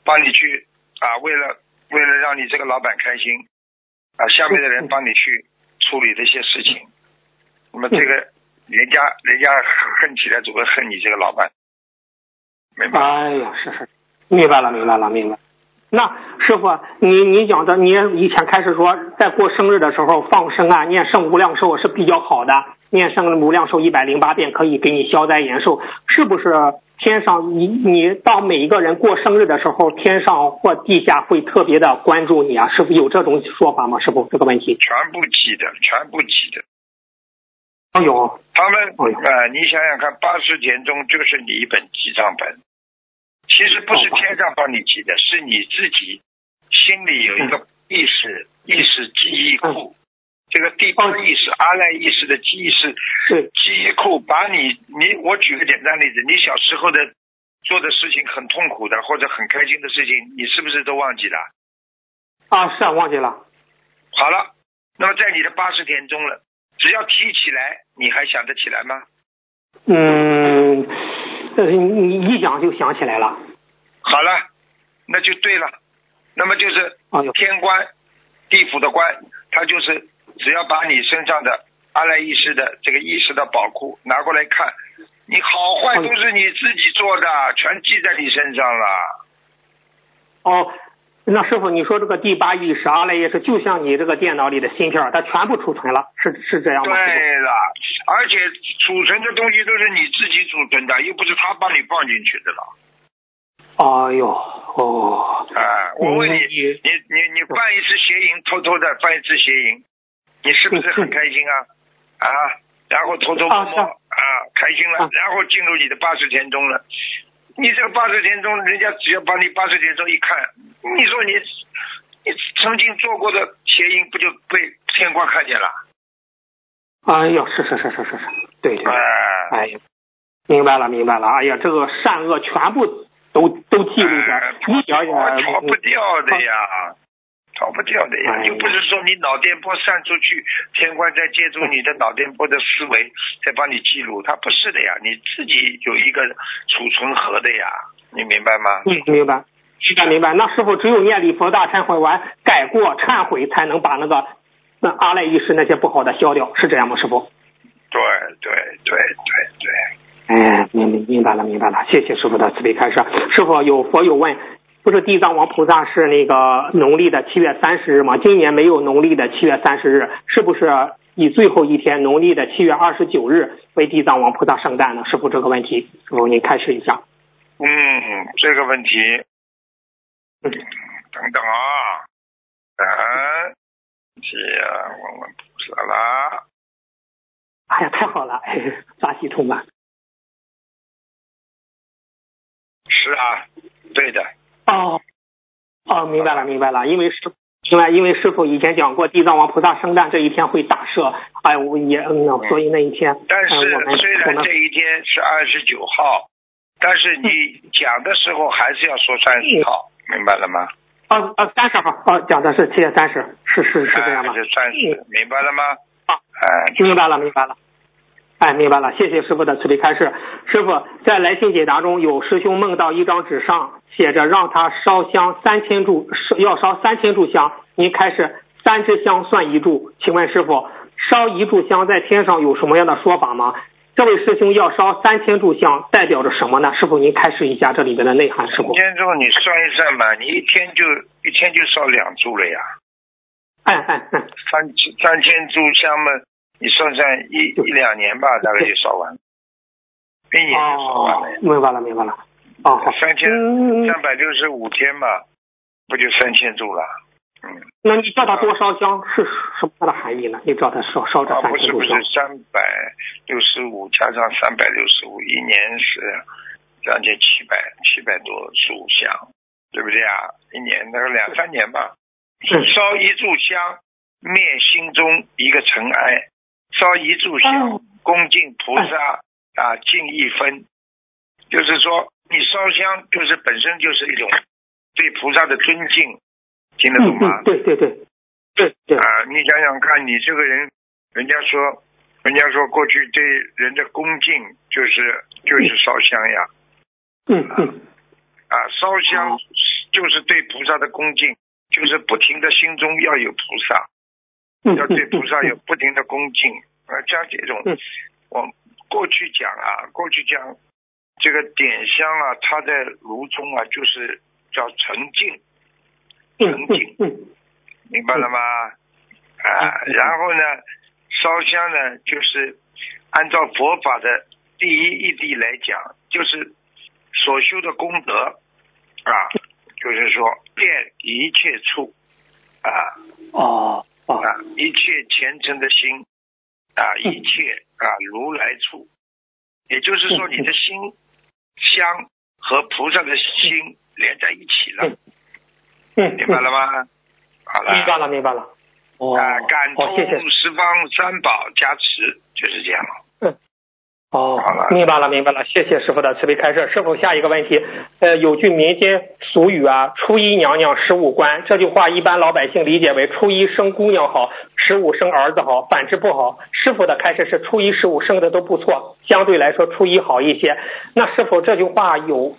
Speaker 2: 帮你去啊，为了为了让你这个老板开心，啊，下面的人
Speaker 8: 嗯。
Speaker 2: 帮你去处理这些事情，那么这个人家人家恨起来只会恨你这个老板，明白吗？
Speaker 8: 哎呀，是是，明白了，明白了，明白。那师傅，你你讲的，你以前开始说，在过生日的时候放生啊，念圣无量寿是比较好的，念圣无量寿一百零八遍可以给你消灾延寿，是不是？天上你你到每一个人过生日的时候，天上或地下会特别的关注你啊？师傅有这种说法吗？师傅这个问题？
Speaker 2: 全部记的，全部记的。
Speaker 8: 哎呦，
Speaker 2: 他们呃，你想想看，八十田中就是你一本记账本，其实不是天上帮你记的，是你自己心里有一个意识意识记忆库，这个地方意识阿赖意识的记忆是记忆库，把你你我举个简单例子，你小时候的做的事情很痛苦的或者很开心的事情，你是不是都忘记了？
Speaker 8: 啊，是啊，忘记了。
Speaker 2: 好了，那么在你的八十天中了，只要提起来，你还想得起来吗？
Speaker 8: 嗯，呃，你一讲就想起来了。
Speaker 2: 好了，那就对了。那么就是天官、地府的官，他就是只要把你身上的阿赖意识的这个意识的宝库拿过来看，你好坏都是你自己做的，全记在你身上了。
Speaker 8: 哦。那师傅，你说这个第八意识阿赖耶识，就像你这个电脑里的芯片，它全部储存了，是是这样吗？
Speaker 2: 对了，而且储存的东西都是你自己储存的，又不是他帮你放进去的了。
Speaker 8: 哎呦，哦。
Speaker 2: 啊，我问你，你你你办一次邪淫，偷偷的办一次邪淫，你是不是很开心啊？啊，然后偷偷摸摸啊，开心了，然后进入你的八十天中了。你这个八十天中，人家只要把你八十天中一看，你说你你曾经做过的邪淫，不就被天官看见了？
Speaker 8: 哎呦，是是是是是是，对对，哎呀，明白了明白了，哎呀，这个善恶全部都都记录在，一点也
Speaker 2: 逃不掉的呀。逃不掉的呀，又不是说你脑电波散出去，天官在借助你的脑电波的思维在帮你记录，它不是的呀，你自己有一个储存盒的呀，你明白吗？
Speaker 8: 嗯，明白，明白明白。那师傅只有念礼佛大忏悔完，改过忏悔，才能把那个那阿赖意识那些不好的消掉，是这样吗？师傅？
Speaker 2: 对对对对对。
Speaker 8: 哎，明明明白了明白了，谢谢师傅的慈悲开示。师傅有佛有问。不是地藏王菩萨是那个农历的七月三十日吗？今年没有农历的七月三十日，是不是以最后一天农历的七月二十九日为地藏王菩萨圣诞呢？师傅这个问题，师傅您开示一下。
Speaker 2: 嗯，这个问题，等等啊，等，是啊，问问菩萨啦。
Speaker 8: 哎呀，太好了，法喜充满。
Speaker 2: 是啊，对的。
Speaker 8: 哦，哦，明白了，明白了。因为师，因为因为师傅以前讲过，地藏王菩萨圣诞这一天会大赦，哎，我也嗯，所以那一天。
Speaker 2: 但是虽然这一天是二十九号，但是你讲的时候还是要说三十号，明白了吗？
Speaker 8: 哦哦，三十号，哦，讲的是七月三十，是是是这样吗？
Speaker 2: 是三十，明白了吗？
Speaker 8: 啊，哎，明白了，明白了。哎，明白了，谢谢师傅的慈悲开示。师傅在来信解答中有师兄梦到一张纸上写着让他烧香三千炷，要烧三千炷香。您开始三支香算一炷，请问师傅烧一炷香在天上有什么样的说法吗？这位师兄要烧三千炷香代表着什么呢？师傅您开示一下这里边的内涵。师傅，
Speaker 2: 三千炷你算一算吧，你一天就一天就烧两炷了呀。
Speaker 8: 哎哎哎，
Speaker 2: 三三千炷香嘛。你算算一一两年吧，大概就烧完，一年就烧完了。
Speaker 8: 明白了，明白了。哦，
Speaker 2: 三千三百六十五天嘛，不就三千柱了？嗯。
Speaker 8: 那你叫他多烧香是什么的含义呢？你叫他烧烧这三千
Speaker 2: 柱香。不是不是，三百六十五加上三百六十五，一年是将近七百七百多炷香，对不对啊？一年那个两三年吧。烧一炷香，灭心中一个尘埃。烧一炷香，恭敬菩萨啊，敬一分，就是说你烧香就是本身就是一种对菩萨的尊敬，听得懂吗？
Speaker 8: 对对对，对对。
Speaker 2: 啊，你想想看，你这个人，人家说，人家说过去对人的恭敬就是就是烧香呀，
Speaker 8: 嗯嗯，
Speaker 2: 啊，烧香就是对菩萨的恭敬，就是不停的心中要有菩萨。要对菩萨有不停的恭敬啊，像这种，我过去讲啊，过去讲这个点香啊，它在炉中啊，就是叫沉静，沉静，明白了吗？啊，然后呢，烧香呢，就是按照佛法的第一义谛来讲，就是所修的功德啊，就是说遍一切处啊，
Speaker 8: 哦。
Speaker 2: 啊，一切虔诚的心啊，一切啊如来处，也就是说，你的心香和菩萨的心连在一起了。
Speaker 8: 嗯，
Speaker 2: 明白了吗？好了，
Speaker 8: 明白了，明白了。哦，
Speaker 2: 啊，感
Speaker 8: 好，谢谢。
Speaker 2: 通十方三宝加持，就是这样。
Speaker 8: 哦，明白了，明白了，谢谢师傅的慈悲开示。师傅，下一个问题，呃，有句民间俗语啊，“初一娘娘十五关”，这句话一般老百姓理解为初一生姑娘好，十五生儿子好，反之不好。师傅的开示是初一十五生的都不错，相对来说初一好一些。那是否这句话有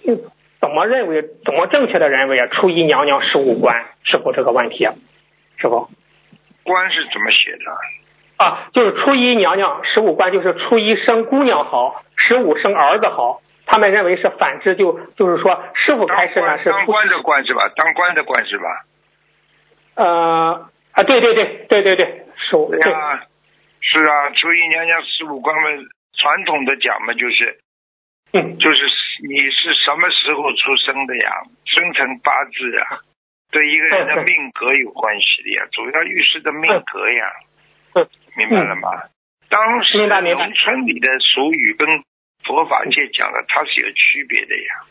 Speaker 8: 怎么认为？怎么正确的认为啊？初一娘娘十五关，师傅这个问题，师傅。
Speaker 2: 关是怎么写的？
Speaker 8: 啊，就是初一娘娘十五关，就是初一生姑娘好，十五生儿子好。他们认为是反之，就就是说师傅开始呢是
Speaker 2: 当官的官是吧？当官的官是吧？
Speaker 8: 呃啊，对对对对对对，十五对
Speaker 2: 啊，是啊，初一娘娘十五关嘛，传统的讲嘛，就是，
Speaker 8: 嗯，
Speaker 2: 就是你是什么时候出生的呀？生辰八字啊，对一个人的命格有关系的呀，主要预示的命格呀，
Speaker 8: 嗯，
Speaker 2: 明白了吗？当时农村里的俗语跟佛法界讲的，它是有区别的呀。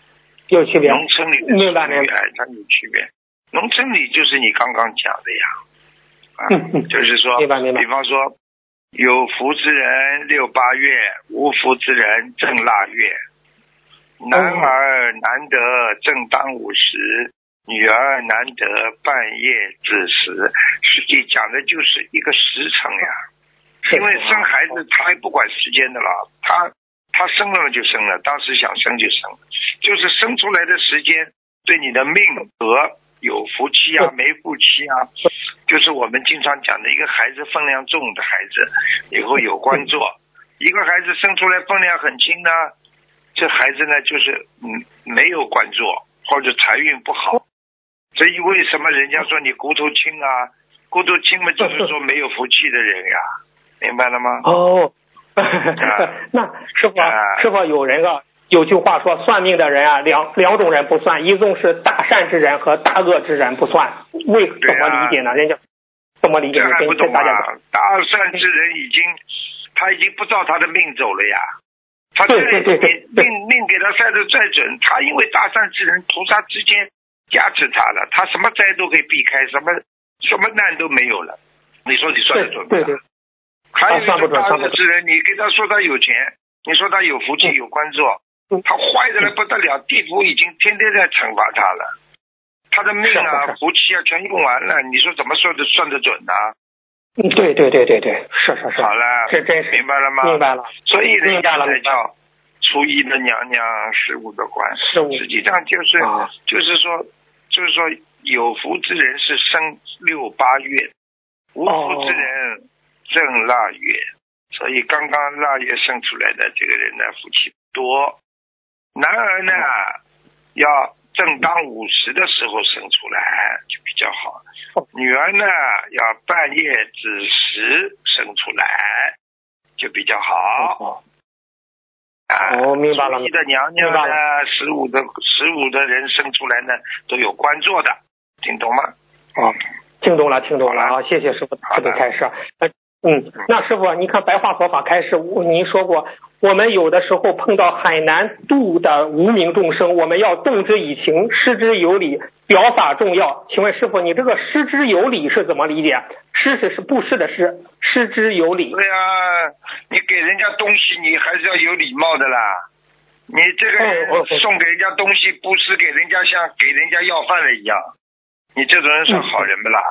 Speaker 8: 有区别。
Speaker 2: 农村里的
Speaker 8: 明白明白
Speaker 2: 哎，它有区别。农村里就是你刚刚讲的呀，啊，就是说，
Speaker 8: 明白明白
Speaker 2: 比方说，有福之人六八月，无福之人正腊月。男儿难得正当午时，女儿难得半夜子时。实际讲的就是一个时辰呀。因为生孩子他也不管时间的了，他他生了就生了，当时想生就生，就是生出来的时间对你的命格有福气啊，没福气啊，就是我们经常讲的一个孩子分量重的孩子以后有官做，一个孩子生出来分量很轻呢，这孩子呢就是嗯没有官做或者财运不好，所以为什么人家说你骨头轻啊？骨头轻嘛，就是说没有福气的人呀。明白了吗？
Speaker 8: 哦，那师傅
Speaker 2: 啊
Speaker 8: 师傅有人啊，有句话说，算命的人啊，两两种人不算，一种是大善之人和大恶之人不算，为怎么理解呢？人家怎么理解
Speaker 2: 这
Speaker 8: 呢？跟
Speaker 2: 还不懂啊！大善之人已经，他已经不照他的命走了呀。他
Speaker 8: 对
Speaker 2: 再
Speaker 8: 对对对
Speaker 2: 命命给他算的再准，他因为大善之人，菩萨直接加持他了，他什么灾都可以避开，什么什么难都没有了。你说你算得准不还有一种大恶之人，你跟他说他有钱，你说他有福气、
Speaker 8: 嗯。
Speaker 2: 有官做
Speaker 8: 嗯，
Speaker 2: 他坏的来不得了，地府已经天天在惩罚他了。他的命啊、福气啊，全用完了，你说怎么说的算得准呢、
Speaker 8: 嗯对对对对对，是是是，
Speaker 2: 好了，
Speaker 8: 这真是。
Speaker 2: 明白了吗？
Speaker 8: 明白了，
Speaker 2: 所以人家才叫初一的娘娘，十五的官。
Speaker 8: 十五。
Speaker 2: 实际上就是、
Speaker 8: 啊。
Speaker 2: 就是说就是说有福之人是生六八月，无福之人正腊月。所以刚刚腊月生出来的这个人呢，福气多。男儿呢，要正当午时的时候生出来就比较好。女儿呢，要半夜子时生出来就比较好。
Speaker 8: 哦
Speaker 2: 啊，
Speaker 8: 哦明白了
Speaker 2: 初一的娘娘呢，十五的十五的人生出来呢，都有官做的，听懂吗？
Speaker 8: 哦，听懂了，听懂了
Speaker 2: 好
Speaker 8: 啊！谢谢师傅特别开示。呃嗯，那师傅，你看白话佛法开始，我您说过，我们有的时候碰到很难度的无名众生，我们要动之以情，施之有理，表法重要。请问师傅，你这个施之有理是怎么理解？施是是布施的施，施之有理。
Speaker 2: 对呀、你给人家东西，你还是要有礼貌的啦。你这个送给人家东西，布施给人家像给人家要饭的一样，你这种人算好人不啦？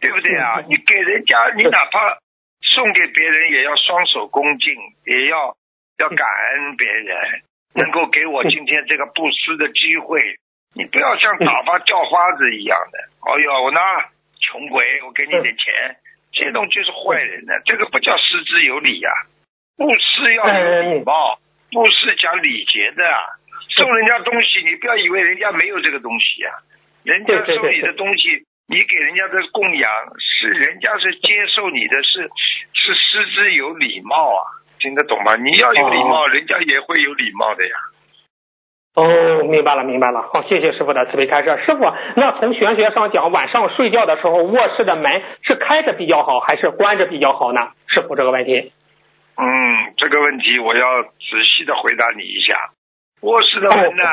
Speaker 2: 对不对啊？
Speaker 8: 嗯
Speaker 2: 你给人家，你哪怕送给别人，也要双手恭敬，也要要感恩别人，能够给我今天这个布施的机会。你不要像打发叫花子一样的。哎呦，我呢穷鬼，我给你点钱，这种就是坏人的。这个不叫失之有理呀、布施要有礼貌，布施讲礼节的啊。送人家东西，你不要以为人家没有这个东西呀、人家送你的东西，你给人家的供养是人家是接受你的是是师之有礼貌啊，听得懂吗？你要有礼貌，人家也会有礼貌的呀。
Speaker 8: 哦，明白了，明白了。好，谢谢师傅的慈悲开示。师傅，那从玄学上讲，晚上睡觉的时候，卧室的门是开着比较好，还是关着比较好呢？师傅这个问题。
Speaker 2: 嗯，这个问题我要仔细的回答你一下。卧室的门呐、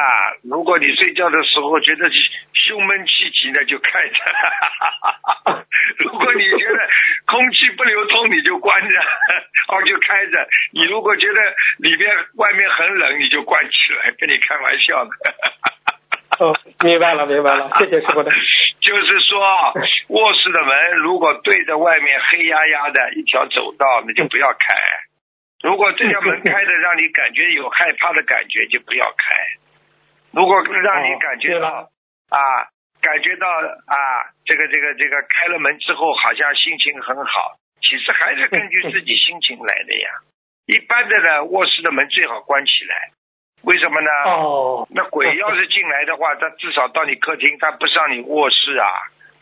Speaker 2: 如果你睡觉的时候觉得胸闷气急呢，就开着；如果你觉得空气不流通，你就关着，哦就开着。你如果觉得里边外面很冷，你就关起来，跟你开玩笑的。
Speaker 8: 哦，明白了，明白了，谢谢师傅的。
Speaker 2: 就是说，卧室的门如果对着外面黑压压的一条走道，那就不要开。如果这条门开的让你感觉有害怕的感觉，就不要开。如果让你感觉到啊，感觉到啊，这个这个这个开了门之后好像心情很好，其实还是根据自己心情来的呀。一般的呢，卧室的门最好关起来，为什么呢？
Speaker 8: 哦，
Speaker 2: 那鬼要是进来的话，他至少到你客厅，他不上你卧室啊。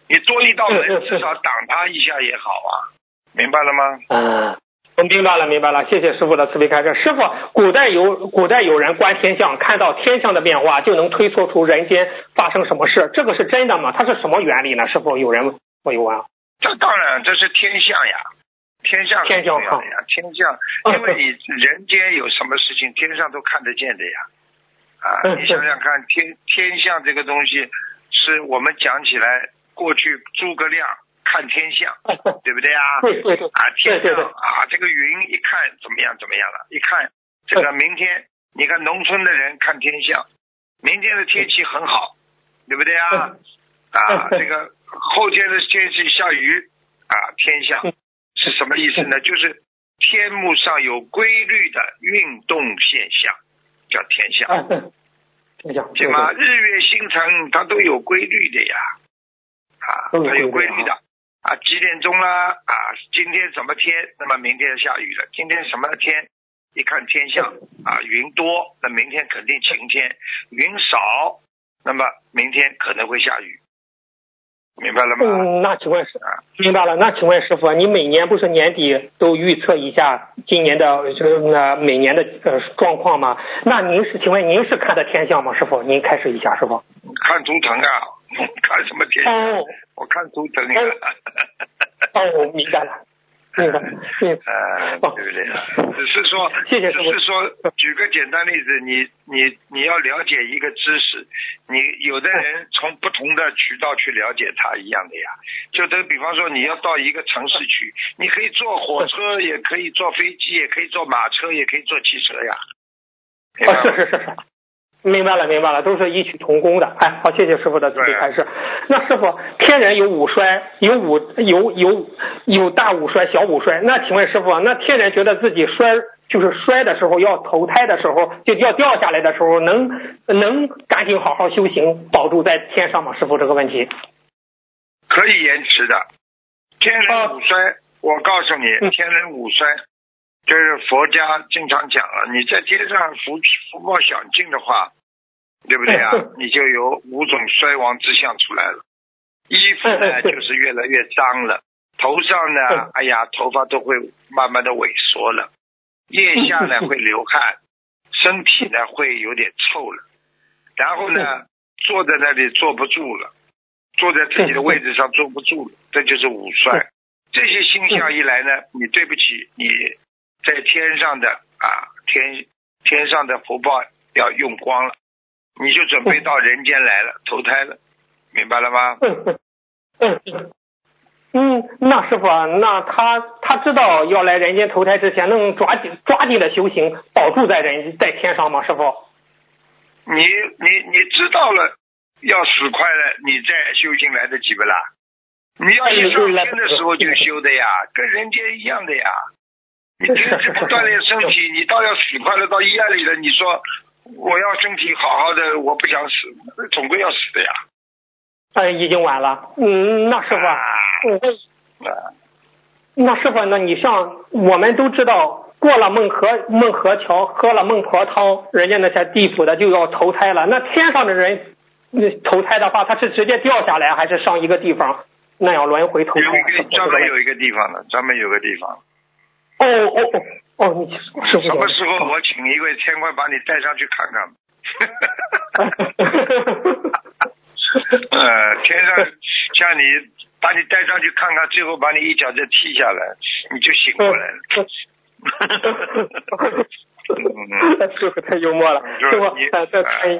Speaker 2: 你多一道门至少挡他一下也好啊，明白了吗？
Speaker 8: 嗯。我明白了，明白了，谢谢师傅的慈悲开示。师傅，古代有古代有人观天象，看到天象的变化，就能推测出人间发生什么事，这个是真的吗？它是什么原理呢？师傅，有人我有问。
Speaker 2: 这当然，这是天象呀，天象
Speaker 8: 天象
Speaker 2: 呀，天象，
Speaker 8: 嗯
Speaker 2: 因为你人间有什么事情，天上都看得见的呀。啊，
Speaker 8: 嗯
Speaker 2: 你想想看，天天象这个东西，是我们讲起来，过去诸葛亮看天象，对不对啊？
Speaker 8: 对对对，
Speaker 2: 啊，天
Speaker 8: 对对对
Speaker 2: 上啊，这个云一看怎么样怎么样了？一看这个明天，你看农村的人看天象，明天的天气很好，对不对啊？啊，
Speaker 8: 嗯
Speaker 2: 这个后天的天气下雨啊，天象
Speaker 8: 嗯
Speaker 2: 是什么意思呢？就是天幕上有规律的运动现象，叫天象。
Speaker 8: 天象，
Speaker 2: 对吗？日月星辰它都有规律的呀，啊，它有
Speaker 8: 规律
Speaker 2: 的啊，几点钟啦？啊，今天什么天？那么明天下雨了。今天什么天？一看天象啊，云多，那明天肯定晴天；云少，那么明天可能会下雨。明白了吗？
Speaker 8: 嗯，那请问师
Speaker 2: 啊，
Speaker 8: 明白了。那请问师傅，你每年不是年底都预测一下今年的就是呃每年的呃状况吗？那您是请问您是看的天象吗？师傅，您开始一下，师傅。
Speaker 2: 看图腾啊，看什么天象？
Speaker 8: 哦
Speaker 2: 我看图腾呀。
Speaker 8: 哦，明白了，明白了。嗯，
Speaker 2: 呃，
Speaker 8: 哦
Speaker 2: 对不对？只是说，
Speaker 8: 谢谢
Speaker 2: 只是说，举个简单例子，你你你要了解一个知识，你有的人从不同的渠道去了解它一样的呀。就等比方说，你要到一个城市去，你可以坐火车，也可以坐飞机，也可以坐马车，也可以坐汽车呀。明白
Speaker 8: 哦，
Speaker 2: 吗
Speaker 8: 是是是是。明白了，明白了，都是异曲同工的。哎，好，谢谢师傅的慈悲开示。那师傅，天人有五衰，有五有有有大五衰、小五衰。那请问师傅，那天人觉得自己衰就是衰的时候，要投胎的时候，就要掉下来的时候，能能赶紧好好修行，保住在天上吗？师傅这个问题。
Speaker 2: 可以延迟的。天人五衰，我告诉你，
Speaker 8: 嗯
Speaker 2: 天人五衰，就是佛家经常讲了，你在天上福福报享尽的话，对不对啊？
Speaker 8: 嗯？
Speaker 2: 你就有五种衰亡之象出来了。衣服呢，就是越来越脏了；头上呢
Speaker 8: 嗯，
Speaker 2: 哎呀，头发都会慢慢的萎缩了；腋下呢
Speaker 8: 嗯
Speaker 2: 会流汗，身体呢会有点臭了。然后呢，坐在那里坐不住了，坐在自己的位置上坐不住了，这就是五衰。这些星象一来呢，你对不起，你在天上的啊天天上的福报要用光了，你就准备到人间来了，投胎了，明白了吗？
Speaker 8: 嗯嗯嗯嗯。嗯，那师傅啊，那他他知道要来人间投胎之前，能抓紧抓紧的修行，保住在人在天上吗？师傅？
Speaker 2: 你你你知道了要死快了，你再修行来得及不啦？你要一上天的时候就修的呀，跟人间一样的呀。你平时不锻炼身体，你到要死快了，到医院里了，你说我要身体好好的，我不想死，总归要死的呀。
Speaker 8: 哎，已经晚了。嗯，那师傅啊，嗯
Speaker 2: 啊，
Speaker 8: 那师傅，那你像我们都知道，过了孟河孟河桥，喝了孟婆汤，人家那些地府的就要投胎了。那天上的人，那投胎的话，他是直接掉下来，还是上一个地方那样轮回投胎
Speaker 2: 专门有一个地方的，专门有个地方。
Speaker 8: 哦哦哦哦，你师傅
Speaker 2: 什么时候我请一位天官把你带上去看看？呃，天上像你把你带上去看看，最后把你一脚再踢下来，你就醒过来了。
Speaker 8: 师傅太幽默了，师傅再再看一。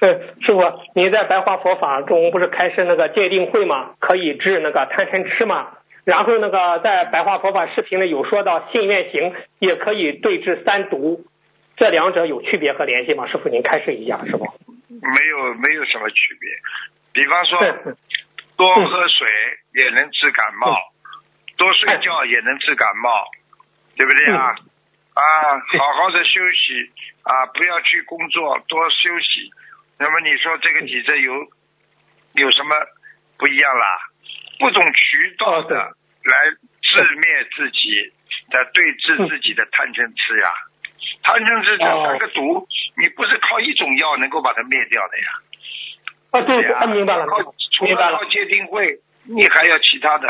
Speaker 8: 呃，师傅，您在白话佛法中不是开设那个鉴定会吗？可以治那个贪嗔痴吗？然后那个在白话佛法视频里有说到信愿行也可以对治三毒，这两者有区别和联系吗？师傅您开示一下，师傅。
Speaker 2: 没有，没有什么区别。比方说，多喝水也能治感冒，多睡觉也能治感冒，对不对啊？啊，好好的休息啊，不要去工作，多休息。那么你说这个体质有有什么不一样啦？不懂渠道的来自灭自己的对治自己的贪嗔痴呀，贪嗔痴这三个毒，你不是靠一种药能够把它灭掉的呀？
Speaker 8: 啊，对，啊，明白了，明白了。
Speaker 2: 靠戒定慧，你还要其他的，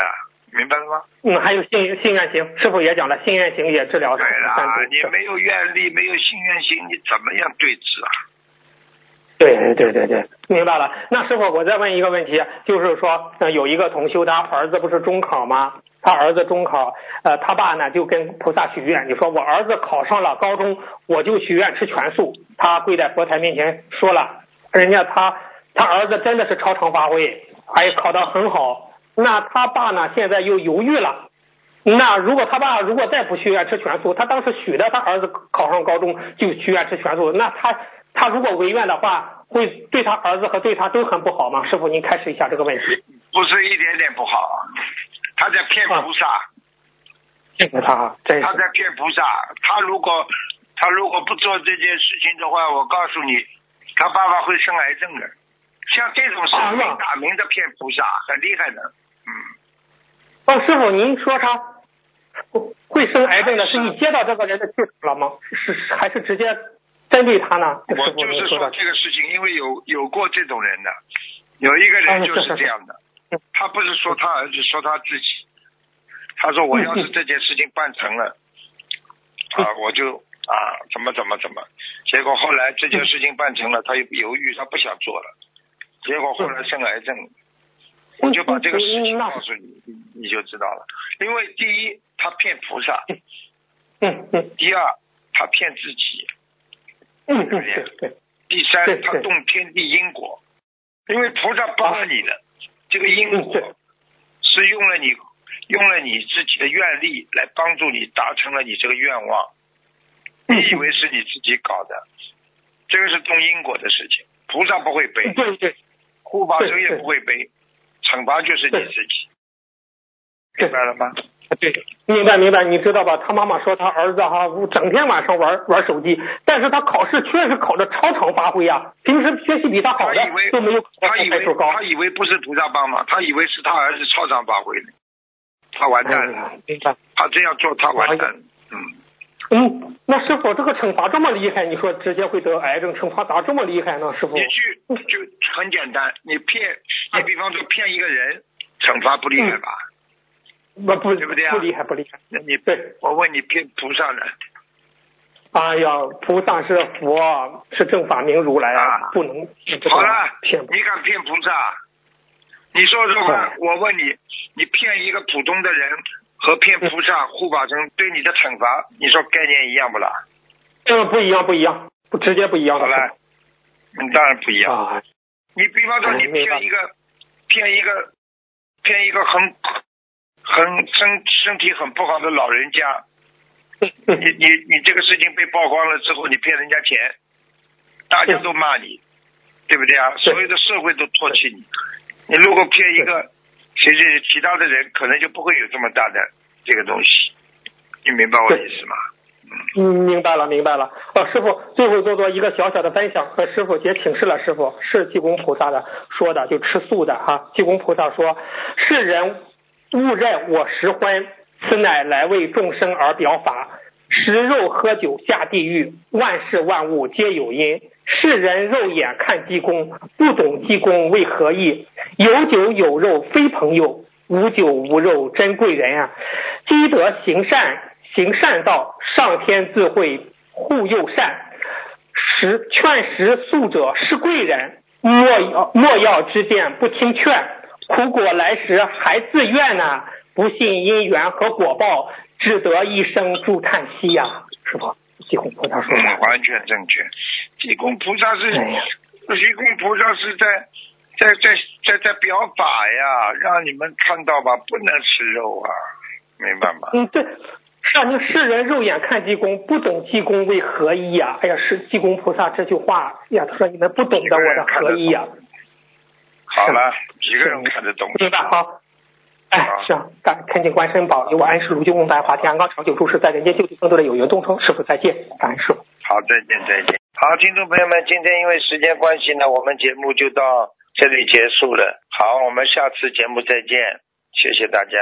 Speaker 2: 明白了吗？
Speaker 8: 嗯，还有信信愿行，师傅也讲了，信愿行也治疗
Speaker 2: 对了，你没有愿力，没有信愿行，你怎么样对治啊？
Speaker 8: 对对对对，明白了。那师傅，我再问一个问题，就是说，有一个同修，他儿子不是中考吗？他儿子中考，呃，他爸呢就跟菩萨许愿，你说我儿子考上了高中，我就许愿吃全素。他跪在佛台面前说了，人家他他儿子真的是超常发挥，还考得很好。那他爸呢，现在又犹豫了。那如果他爸如果再不许愿吃全素，他当时许的他儿子考上高中就许愿吃全素，那他。他如果违愿的话，会对他儿子和对他都很不好吗？师傅，您开始一下这个问题。
Speaker 2: 不是一点点不好，他在骗菩萨。
Speaker 8: 骗菩萨，
Speaker 2: 他在骗菩萨。他如果他如果不做这件事情的话，我告诉你，他爸爸会生癌症的。像这种是明打明的骗菩萨，很厉害的。嗯。
Speaker 8: 哦，师傅，您说他会生癌症的，是你接到这个人的气了吗？是还是直接？针对他呢？
Speaker 2: 我就是说这个事情，因为有有过这种人的，有一个人就是这样的，他不是说他儿子，说他自己，他说我要是这件事情办成了，啊，我就啊怎么怎么怎么，结果后来这件事情办成了，他又犹豫，他不想做了，结果后来生癌症，我就把这个事情告诉你，你就知道了。因为第一，他骗菩萨，
Speaker 8: 嗯嗯，
Speaker 2: 第二，他骗自己。
Speaker 8: 对不对？
Speaker 2: 第三，他动天地因果，因为菩萨帮了你的，这个因果是用了你用了你自己的愿力来帮助你达成了你这个愿望，你以为是你自己搞的，这个是动因果的事情，菩萨不会背，
Speaker 8: 对对，
Speaker 2: 护法神也不会背，惩罚就是你自己，明白了吗？
Speaker 8: 对，明白明白，你知道吧？他妈妈说他儿子哈，整天晚上玩玩手机，但是他考试确实考的超常发挥啊，平时学习比他好的都没有
Speaker 2: 他以为他以为不是菩萨帮忙，他以为是他儿子超常发挥的，他完蛋了。
Speaker 8: 明白。
Speaker 2: 他这样做，他完蛋。
Speaker 8: 嗯。嗯，那师傅这个惩罚这么厉害，你说直接会得癌症，惩罚咋这么厉害呢？师傅？
Speaker 2: 你去就很简单，你骗，你比方说骗一个人，惩罚不厉害吧？
Speaker 8: 不不
Speaker 2: 对不对啊？
Speaker 8: 不厉害不厉害。
Speaker 2: 那你对我问你骗菩萨呢？
Speaker 8: 哎呀，菩萨是佛，是正法明如来啊，不能
Speaker 2: 好了，你敢骗菩萨？你说说看，我问你，你骗一个普通的人和骗菩萨护法神对你的惩罚，你说概念一样不啦？
Speaker 8: 嗯，不一样，不一样，不直接不一样。
Speaker 2: 好了，嗯，当然不一样。你比方说，你骗一个，骗一个，骗一个很。很身身体很不好的老人家，你你你这个事情被曝光了之后，你骗人家钱，大家都骂你，对不对啊？所有的社会都唾弃你。你如果骗一个其实其他的人，可能就不会有这么大的这个东西。你明白我的意思吗？
Speaker 8: 嗯，明白了，明白了。哦，师傅，最后做做一个小小的分享，和师傅也请示了师傅，是济公菩萨的说的，就吃素的哈。济公菩萨说，世人。勿认我食荤，此乃来为众生而表法。食肉喝酒下地狱，万事万物皆有因。世人肉眼看济公，不懂济公为何意。有酒有肉非朋友，无酒无肉真贵人啊！积德行善行善道，上天自会护佑善。食劝食素者是贵人，莫要莫要之见不听劝。苦果来时还自愿呢？不信因缘和果报，只得一声助叹息呀，是吧，济公菩萨说的、
Speaker 2: 嗯，完全正确。济公菩萨是，
Speaker 8: 哎呀
Speaker 2: 济公菩萨是在在在在在表法呀，让你们看到吧，不能吃肉啊，明白吗？
Speaker 8: 嗯，对，是啊，那世人肉眼看济公，不懂济公为何意呀？哎呀，是济公菩萨这句话呀，他说你们不懂得我的何意呀。
Speaker 2: 好了，一个人看得懂。
Speaker 8: 明白好。哎，是啊，感恳请观世音保佑我安世如救共白华天安康长久住世，在人间救济更多的有缘众生。师傅再见，感恩师傅。
Speaker 2: 好，再见再见。好，听众朋友们，今天因为时间关系呢，我们节目就到这里结束了。好，我们下次节目再见，谢谢大家。